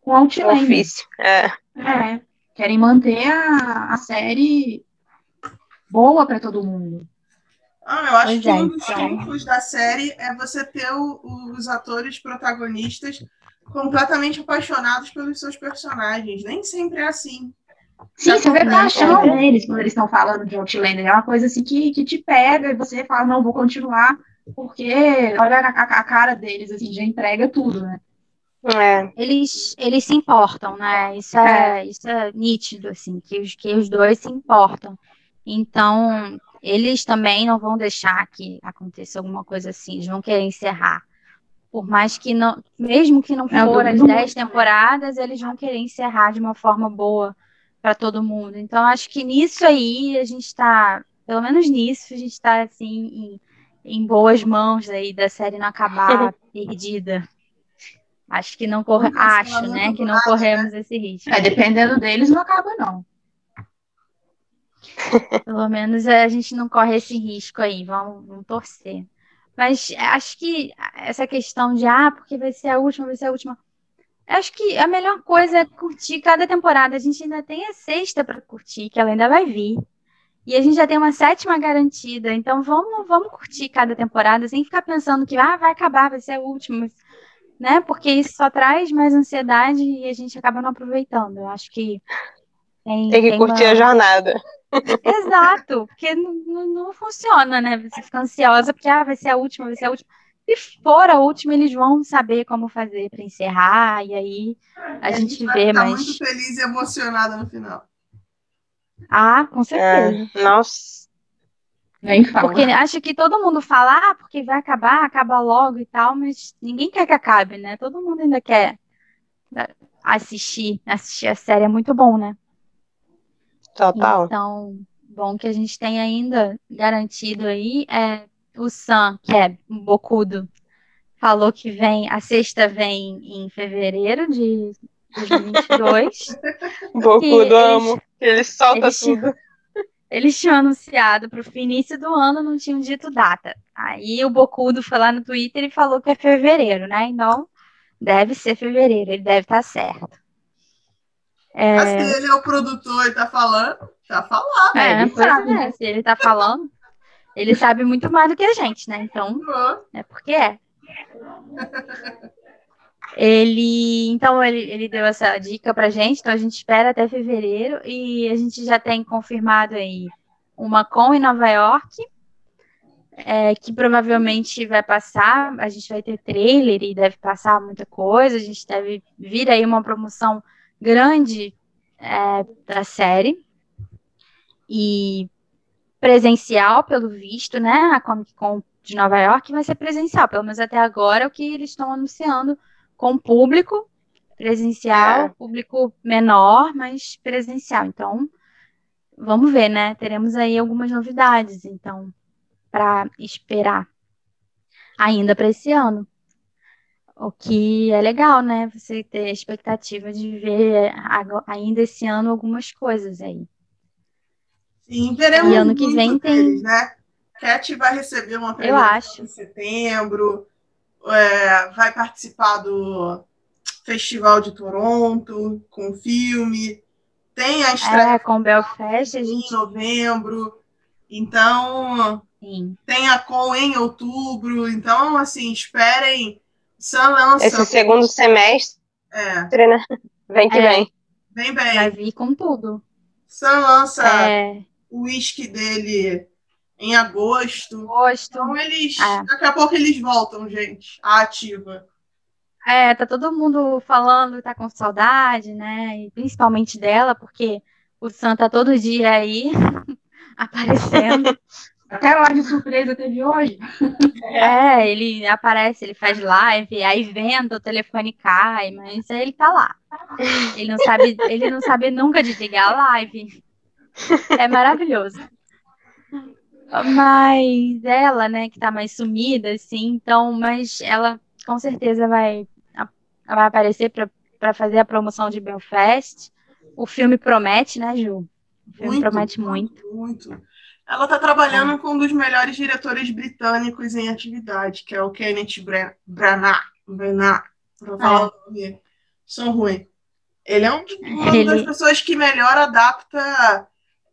com o Outlander. Ofício. É. é. Querem manter a, a série boa para todo mundo. Ah, eu acho pois que é, um dos então... trunfos da série é você ter o, os atores protagonistas completamente apaixonados pelos seus personagens. Nem sempre é assim. Sim, você vê paixão neles quando eles estão falando de Outlander. É uma coisa assim que, que te pega e você fala, não, vou continuar, porque olha a, a, a cara deles, assim, já entrega tudo, né? É. Eles, eles se importam, né? Isso é, é. Isso é nítido, assim, que os, que os dois se importam. Então, eles também não vão deixar que aconteça alguma coisa assim, eles vão querer encerrar. Por mais que não, mesmo que não é, for as 10 temporadas, eles vão querer encerrar de uma forma boa para todo mundo. Então, acho que nisso aí a gente está, pelo menos nisso, a gente está assim, em, em, boas mãos aí da série não acabar perdida. Acho que não corre, acho, né, que não corremos esse risco. É, dependendo deles, não acaba, não. Pelo menos a gente não corre esse risco aí, vamos, vamos torcer. Mas acho que essa questão de, ah, porque vai ser a última, vai ser a última. Acho que a melhor coisa é curtir cada temporada. A gente ainda tem a sexta para curtir, que ela ainda vai vir. E a gente já tem uma sétima garantida. Então vamos, vamos curtir cada temporada sem ficar pensando que ah, vai acabar, vai ser a última. Né? Porque isso só traz mais ansiedade e a gente acaba não aproveitando. Eu acho que tem, tem que tem curtir uma... a jornada. Exato, porque não, não, funciona, né? Você fica ansiosa porque ah, vai ser a última, vai ser a última. Se for a última, eles vão saber como fazer para encerrar, e aí a, a gente, gente vê, vai mas. muito feliz e emocionada no final. Ah, com certeza. É, nossa. Nem fala. Porque acho que todo mundo fala, ah, porque vai acabar, acaba logo e tal, mas ninguém quer que acabe, né? Todo mundo ainda quer assistir, assistir a série é muito bom, né? Total. Então, bom que a gente tem ainda garantido aí é o Sam, que é um bocudo, falou que vem, a sexta vem em fevereiro de 2022. bocudo, amo. Ele solta eles tudo. Tinham, eles tinham anunciado para o início do ano, não tinham dito data. Aí o Bocudo foi lá no Twitter e falou que é fevereiro, né? Então, deve ser fevereiro, ele deve estar certo. É... Se ele é o produtor e tá falando, tá falando. É, ele sabe, né? Se ele tá falando, ele sabe muito mais do que a gente, né? Então, é porque é. Ele, então, ele, ele deu essa dica pra gente, então a gente espera até fevereiro e a gente já tem confirmado aí uma com em Nova York, é, que provavelmente vai passar, a gente vai ter trailer e deve passar muita coisa, a gente deve vir aí uma promoção grande é, da série e presencial, pelo visto, né? A Comic Con de Nova York vai ser presencial, pelo menos até agora, é o que eles estão anunciando com público presencial, é. público menor, mas presencial. Então, vamos ver, né? Teremos aí algumas novidades, então, para esperar ainda para esse ano. O que é legal, né? Você ter a expectativa de ver ainda esse ano algumas coisas aí. Sim, teremos e ano que vem tem, né? Cat vai receber uma premiação em setembro, é, vai participar do Festival de Toronto com filme, tem a estreia é, com Belfast em gente... novembro, então Sim. tem a Com em outubro, então assim esperem só lança. Esse segundo semestre, é. né? Vem que É. vem. Bem, Vai vir com tudo. Sam lança É, o uísque dele em agosto. gosto. Então eles. É. Daqui a pouco eles voltam, gente. A ativa. É, tá todo mundo falando que tá com saudade, né? E principalmente dela, porque o Sam tá todo dia aí aparecendo. Até lá de surpresa teve hoje. É, ele aparece, ele faz live, aí venta, o telefone cai, mas ele tá lá. Ele não sabe, ele não sabe nunca desligar a live. É maravilhoso. Mas ela, né, que tá mais sumida, assim, então, mas ela com certeza vai, vai aparecer pra fazer a promoção de Belfast. O filme promete, né, Ju? O filme promete muito. Muito. Ela está trabalhando com um dos melhores diretores britânicos em atividade, que é o Kenneth Bra- Branagh. Branagh, falar o nome. São ruim. Ele é um, uma Ele- das pessoas que melhor adapta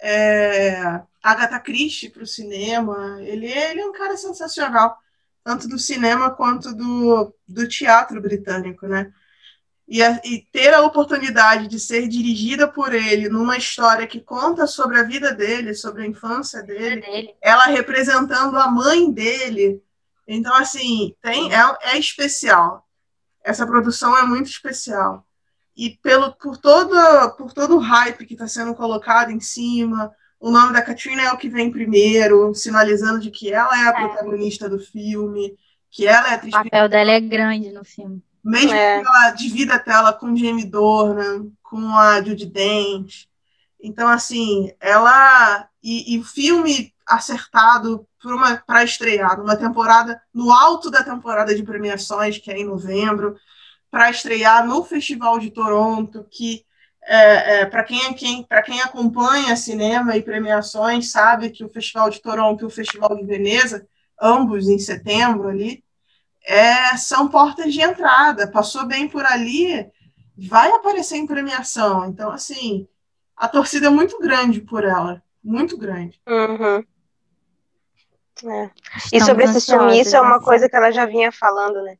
é, Agatha Christie para o cinema. Ele, ele é um cara sensacional, tanto do cinema quanto do, do teatro britânico, né? E, a- e ter a oportunidade de ser dirigida por ele numa história que conta sobre a vida dele, sobre a infância dele, Dele. ela representando a mãe dele. Então, assim, tem, é, é especial. Essa produção é muito especial. E pelo, por, todo, por todo o hype que está sendo colocado em cima, o nome da Katrina é o que vem primeiro, sinalizando de que ela é a protagonista do filme, que ela é a O atriz papel dela é grande no filme. mesmo É. que ela divida a tela com Jamie Dornan, com a Judy Dent. Então, assim, ela. E, e o filme acertado para estrear numa temporada, no alto da temporada de premiações, que é em novembro, para estrear no Festival de Toronto, que. É, para quem, quem, pra quem acompanha cinema e premiações, sabe que o Festival de Toronto e o Festival de Veneza, ambos em setembro ali, é, são portas de entrada. Passou bem por ali, vai aparecer em premiação. Então, assim, a torcida é muito grande por ela. Muito grande. Uhum. É. E sobre esse sumiço é uma né? coisa que ela já vinha falando, né?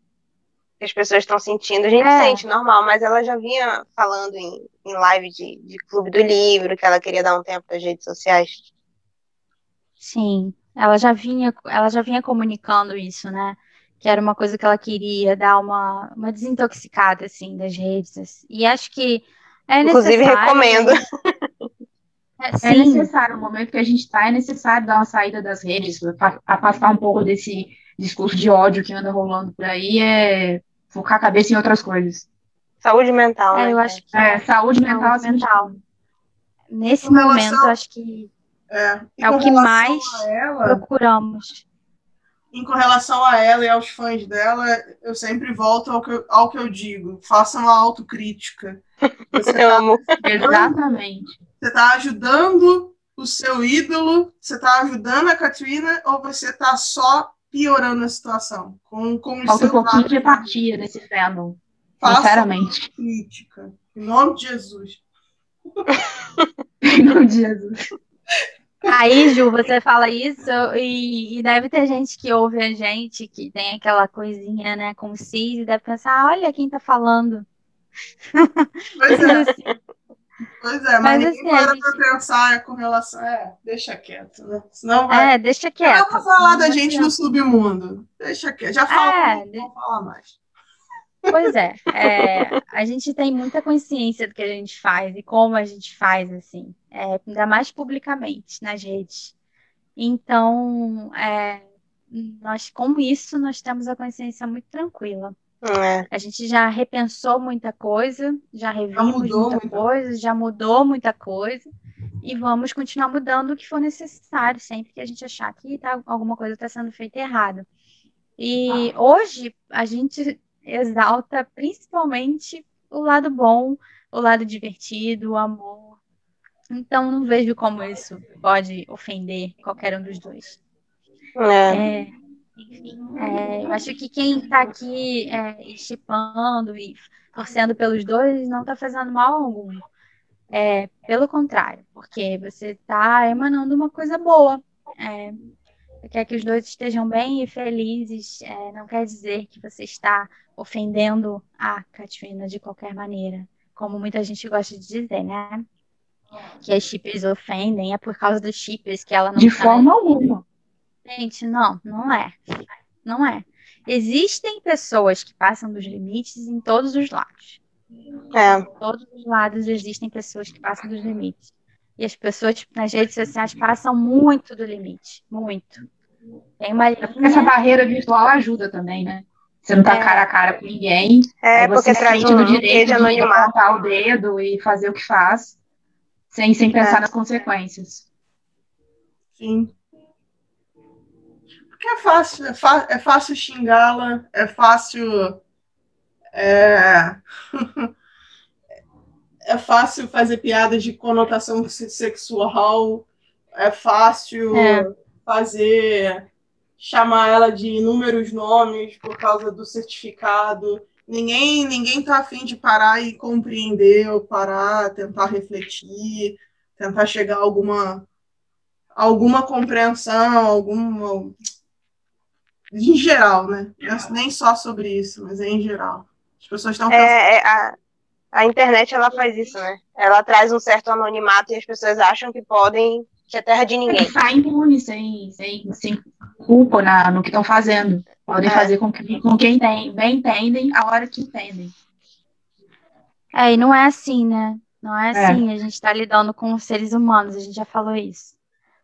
Que as pessoas estão sentindo. A gente É. sente normal, mas ela já vinha falando em, em live de, de clube do livro, que ela queria dar um tempo das redes sociais. Sim, ela já vinha, ela já vinha comunicando isso, né? Que era uma coisa que ela queria dar uma, uma desintoxicada assim das redes. E acho que é Inclusive, necessário. recomendo. É, É necessário, no momento que a gente está, é necessário dar uma saída das redes, afastar um pouco desse discurso de ódio que anda rolando por aí, é focar a cabeça em outras coisas. Saúde mental, é, né? eu acho que É, saúde mental, saúde mental. Nesse Com momento, acho que É, É o que mais ela, procuramos. e com relação a ela e aos fãs dela, eu sempre volto ao que eu, ao que eu digo. Façam uma autocrítica. Você Eu tá, amo. Exatamente. você tá ajudando o seu ídolo, você tá ajudando a Katrina, ou você tá só piorando a situação? Com, com Falta um pouquinho de empatia nesse fandom, sinceramente. crítica. Em nome de Jesus. Em nome de Jesus. Aí, Ju, você fala isso e, e deve ter gente que ouve a gente, que tem aquela coisinha, né, com cis, e deve pensar, olha quem tá falando. Pois é, pois é, mas, Mas, ninguém assim, para gente- pra pensar com relação. É, deixa quieto, né? Senão vai. É, deixa Não quieto. pra falar Não da gente no submundo. Deixa quieto. Já fala, É, não vou falar mais. Pois é, é, a gente tem muita consciência do que a gente faz e como a gente faz, assim, é, ainda mais publicamente nas redes. Então, é, nós, com isso, nós temos a consciência muito tranquila. É. A gente já repensou muita coisa, já revimos mudou muita muita coisa, já mudou muita coisa, e vamos continuar mudando o que for necessário, sempre que a gente achar que tá- alguma coisa está sendo feita errada. E hoje a gente exalta principalmente o lado bom, o lado divertido, o amor. Então não vejo como isso pode ofender qualquer um dos dois. É. É, enfim, é, eu acho que quem está aqui é, estipando e torcendo pelos dois não está fazendo mal algum. É, pelo contrário, porque você está emanando uma coisa boa. É, você quer que os dois estejam bem e felizes, é, não quer dizer que você está ofendendo a Katrina de qualquer maneira. como muita gente gosta de dizer, né? Que as chips ofendem, é por causa dos chips que ela não De tá forma alguma. Gente, não, não é. Não é. Existem pessoas que passam dos limites em todos os lados. É. Em todos os lados existem pessoas que passam dos limites. E as pessoas tipo, nas redes sociais passam muito do limite. Muito. Tem uma linha... Essa barreira virtual ajuda também, né? Você não tá é. cara a cara com ninguém. É, porque traz um no direito de apontar o dedo e fazer o que faz, sem, sem pensar é. nas consequências. Sim. Porque é fácil, é, é fácil xingá-la, é fácil. É... é fácil fazer piadas de conotação sexual, é fácil é. fazer chamar ela de inúmeros nomes por causa do certificado. Ninguém ninguém tá afim de parar e compreender, ou parar, tentar refletir, tentar chegar a alguma alguma compreensão, alguma em geral, né? Nem só sobre isso, mas é em geral. As pessoas estão é, é, a, a internet ela faz isso, né? Ela traz um certo anonimato e as pessoas acham que podem que é terra de ninguém. Sai impune, sem, sem, sem culpa na, no que estão fazendo. Podem é. fazer com, que, com quem tem, bem entendem a hora que entendem. É, e não é assim, né? Não é, é. assim. A gente está lidando com seres humanos, a gente já falou isso.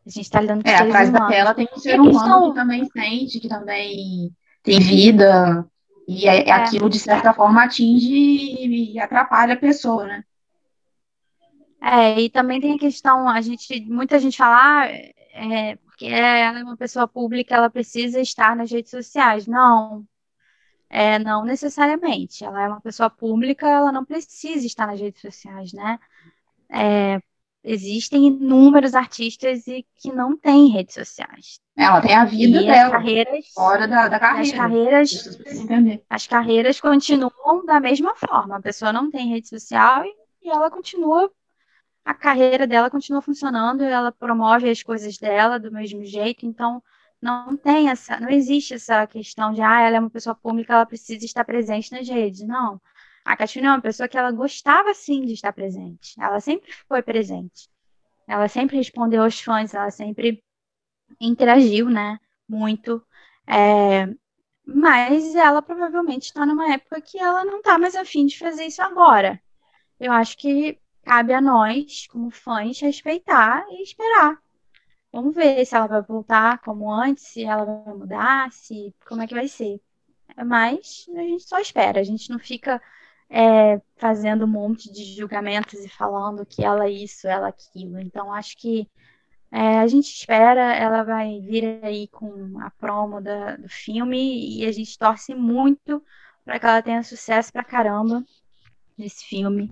A gente está lidando com é, atrás humanos. da tela tem um ser humano que também sente, que também tem vida. E é, é, aquilo, de certa forma, atinge e atrapalha a pessoa, né? É, e também tem a questão, a gente, muita gente fala, ah, é, porque ela é uma pessoa pública, ela precisa estar nas redes sociais. Não, é, não necessariamente. Ela é uma pessoa pública, ela não precisa estar nas redes sociais, né? É, existem inúmeros artistas e que não têm redes sociais. Ela tem a vida e dela, as carreiras, fora da, da carreira. As carreiras, as carreiras continuam da mesma forma. A pessoa não tem rede social e, e ela continua a carreira dela continua funcionando, ela promove as coisas dela do mesmo jeito, então não tem essa, não existe essa questão de ah, ela é uma pessoa pública, ela precisa estar presente nas redes. Não. A Catina é uma pessoa que ela gostava sim de estar presente. Ela sempre foi presente. Ela sempre respondeu aos fãs, ela sempre interagiu, né? Muito. É, mas ela provavelmente está numa época que ela não está mais afim de fazer isso agora. Eu acho que cabe a nós, como fãs, respeitar e esperar. Vamos ver se ela vai voltar como antes, se ela vai mudar, se como é que vai ser. Mas a gente só espera, a gente não fica é, fazendo um monte de julgamentos e falando que ela é isso, ela é aquilo. Então acho que é, a gente espera, ela vai vir aí com a promo da, do filme e a gente torce muito para que ela tenha sucesso pra caramba nesse filme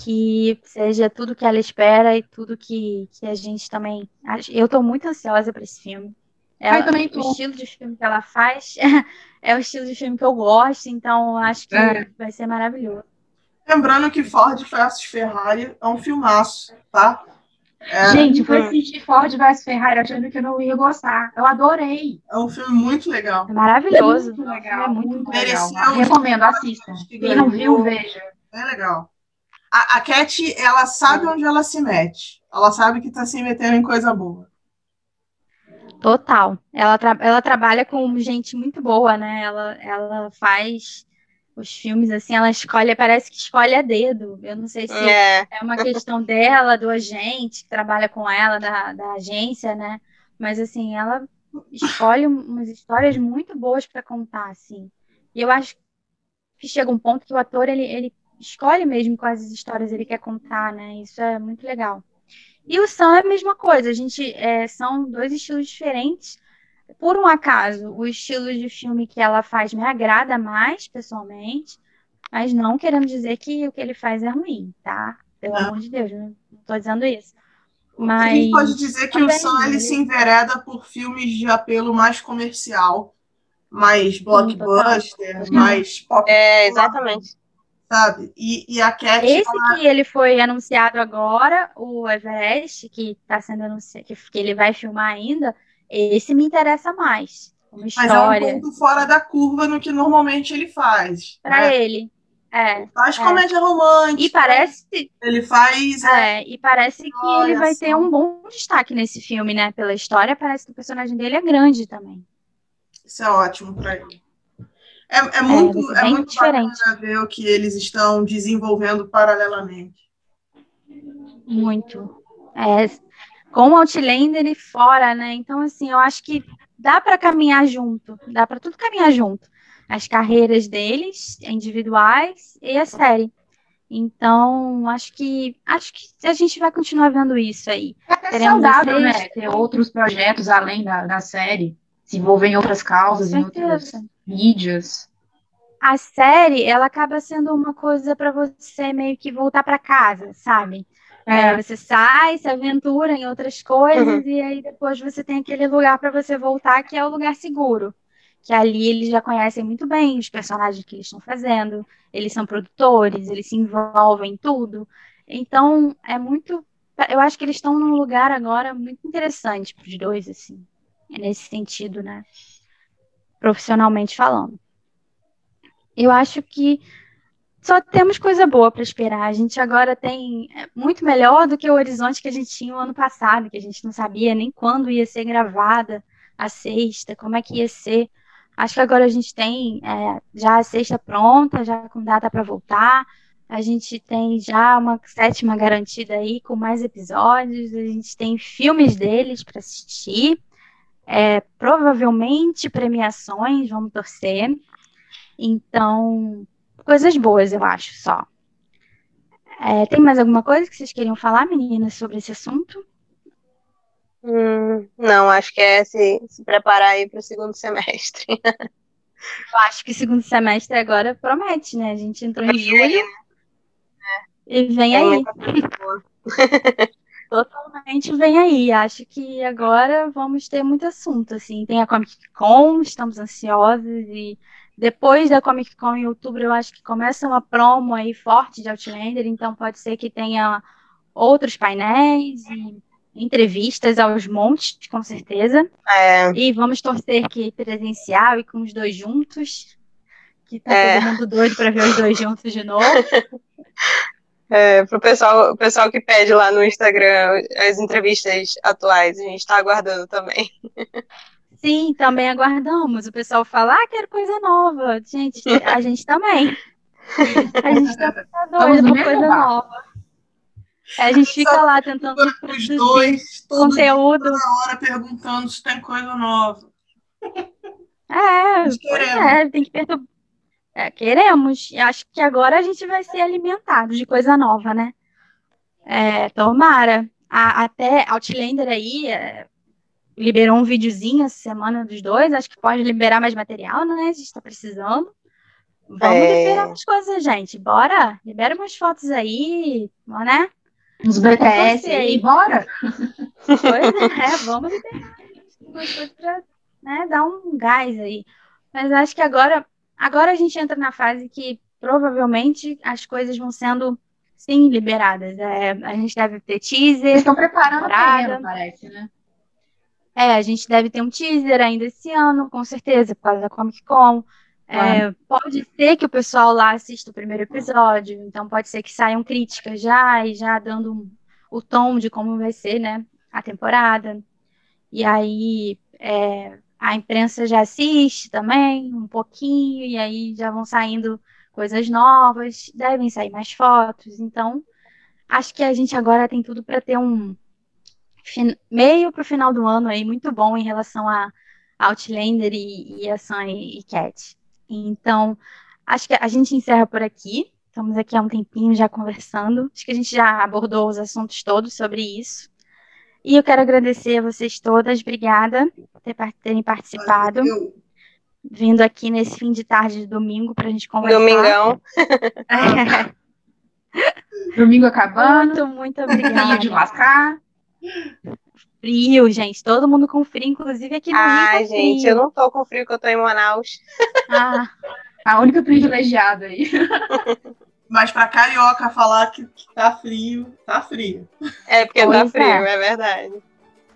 que seja tudo que ela espera e tudo que, que a gente também. Eu estou muito ansiosa para esse filme. Ela, também o estilo de filme que ela faz é o estilo de filme que eu gosto, então acho que é. vai ser maravilhoso. Lembrando que Ford vs Ferrari é um filmaço, tá? É, Gente, foi assistir Ford vs Ferrari achando que eu não ia gostar. Eu adorei. É um filme muito legal. É maravilhoso. É muito legal. É muito, muito legal. Recomendo, assista. Quem não viu, veja. É legal a, a Cat, ela sabe onde ela se mete. Ela sabe que tá se metendo em coisa boa. Total. Ela, tra ela trabalha com gente muito boa, né? Ela, ela faz os filmes assim, ela escolhe, parece que escolhe a dedo. Eu não sei se é, é uma questão dela, do agente que trabalha com ela, da, da agência, né? Mas assim, ela escolhe umas histórias muito boas para contar, assim. E eu acho que chega um ponto que o ator ele, ele escolhe mesmo quais histórias ele quer contar, né? Isso é muito legal. E o Sam é a mesma coisa, a gente é, são dois estilos diferentes. Por um acaso, o estilo de filme que ela faz me agrada mais, pessoalmente, mas não querendo dizer que o que ele faz é ruim, tá? Pelo não. amor de Deus, não estou dizendo isso. Mas... A gente pode dizer que o Sam ele se envereda por filmes de apelo mais comercial, mais blockbuster, mais pop. É, exatamente sabe? E, e a Cat. Esse ela... que ele foi anunciado agora, o Everest, que está sendo anunciado, que, que ele vai filmar ainda, esse me interessa mais. Uma história. Mas é um ponto fora da curva no que normalmente ele faz. Para né? ele. É. Faz é. comédia romântica. E parece. Ele faz. É, e parece que ele vai só. ter um bom destaque nesse filme, né? Pela história, parece que o personagem dele é grande também. Isso é ótimo pra ele. É, é muito, vai ser é bem muito diferente. bacana ver o que eles estão desenvolvendo paralelamente. Muito. É, com o Outlander e fora, né? Então, assim, eu acho que dá para caminhar junto, dá para tudo caminhar junto. As carreiras deles, individuais e a série. Então, acho que acho que a gente vai continuar vendo isso aí. É até Teremos saudável, né? Ter outros projetos além da, da série. Se envolver em outras causas, em outras mídias. A série, ela acaba sendo uma coisa para você meio que voltar para casa, sabe? É, você sai, se aventura em outras coisas e aí depois você tem aquele lugar para você voltar que é o lugar seguro. Que ali eles já conhecem muito bem os personagens que eles estão fazendo, eles são produtores, eles se envolvem em tudo. Então, é muito. Eu acho que eles estão num lugar agora muito interessante para os dois, assim. É nesse sentido, né? Profissionalmente falando. Eu acho que só temos coisa boa para esperar. A gente agora tem é, muito melhor do que o horizonte que a gente tinha o ano passado, que a gente não sabia nem quando ia ser gravada a sexta, como é que ia ser. Acho que agora a gente tem é, já a sexta pronta, já com data para voltar. A gente tem já uma sétima garantida aí com mais episódios. A gente tem filmes deles para assistir. É, provavelmente premiações, vamos torcer. Então, coisas boas, eu acho, só. É, tem mais alguma coisa que vocês queriam falar, meninas, sobre esse assunto? Hum, não, acho que é se, se preparar aí para o segundo semestre. Eu acho que segundo semestre agora promete, né? A gente entrou em julho e vem aí. Totalmente vem aí. Acho que agora vamos ter muito assunto, assim. Tem a Comic Con, estamos ansiosos e depois da Comic Con em outubro, eu acho que começa uma promo aí forte de Outlander, então pode ser que tenha outros painéis e entrevistas aos montes, com certeza. É, E vamos torcer que presencial e com os dois juntos. Que tá É. todo mundo doido para ver os dois juntos de novo. é, pro pessoal, o pessoal que pede lá no Instagram as entrevistas atuais, a gente está aguardando também. Sim, também aguardamos. O pessoal fala, ah, quero coisa nova. Gente, a gente também. A gente tá, doido por mesmo coisa nova. A gente fica lá tentando Os dois, todo dia, conteúdo. toda hora perguntando se tem coisa nova. É, é, tem que perturbar. É, queremos. Acho que agora a gente vai ser alimentado de coisa nova, né? É, tomara. A- até Outlander aí é, liberou um videozinho essa semana dos dois. Acho que pode liberar mais material, né? A gente tá precisando. Vamos É. liberar mais coisas, gente. Bora. Libera umas fotos aí, né? Uns BTS aí. aí, bora? Pois é, vamos liberar umas coisas pra né, dar um gás aí. Mas acho que agora, agora a gente entra na fase que provavelmente as coisas vão sendo, sim, liberadas. É, a gente deve ter teaser. estão preparando terreno, parece, né? É, a gente deve ter um teaser ainda esse ano, com certeza, por causa da Comic Con. É, pode ser que o pessoal lá assista o primeiro episódio, então pode ser que saiam críticas já e já dando um- o tom de como vai ser, né, a temporada. E aí é, a imprensa já assiste também um pouquinho, e aí já vão saindo coisas novas, devem sair mais fotos. Então, acho que a gente agora tem tudo para ter um meio para o final do ano aí muito bom em relação a Outlander e, e a Sun e, e Cat. Então, acho que a gente encerra por aqui. Estamos aqui há um tempinho já conversando. Acho que a gente já abordou os assuntos todos sobre isso. E eu quero agradecer a vocês todas. Obrigada terem participado, Eu, vindo aqui nesse fim de tarde de domingo para a gente conversar. Domingão. Domingo acabando, muito, muito frio obrigada. de lascar. Frio, gente. Todo mundo com frio, inclusive aqui no Rio. Ai, tá gente, frio. eu não tô com frio que eu tô em Manaus. Ah, A única privilegiada aí. mas pra carioca falar que, tá frio, tá frio. É porque tá Pois frio, é. é verdade.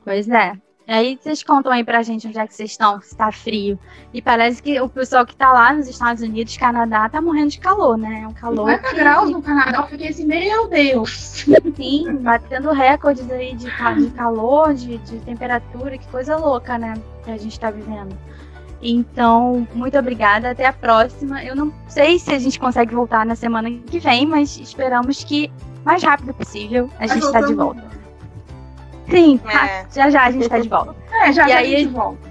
Pois é. Aí vocês contam aí pra gente onde é que vocês estão, se tá frio. E parece que o pessoal que tá lá nos Estados Unidos, Canadá, tá morrendo de calor, né? É um calor. 50 que... graus no Canadá, eu fiquei assim, meu Deus. Sim, batendo recordes aí de, de calor, de, de temperatura, que coisa louca, né? Que a gente tá vivendo. Então, muito obrigada. Até a próxima. Eu não sei se a gente consegue voltar na semana que vem, mas esperamos que mais rápido possível a gente está de volta. Sim, é. já já a gente tá de volta. É, já, e já aí, a gente volta.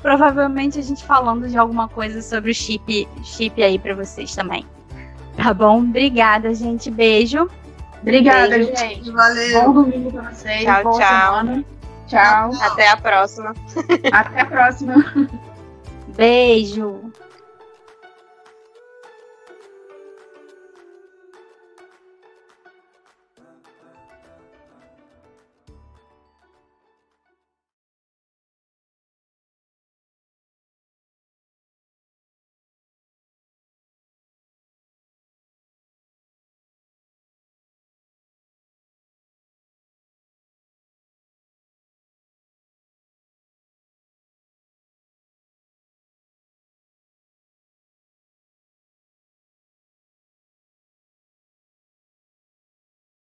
Provavelmente a gente falando de alguma coisa sobre o chip, chip aí para vocês também. Tá bom? Obrigada, gente. Beijo. Obrigada, Beijo. gente. Valeu. Bom domingo pra vocês. Tchau, Boa tchau. Semana. Tchau. Até a próxima. Até a próxima. Beijo.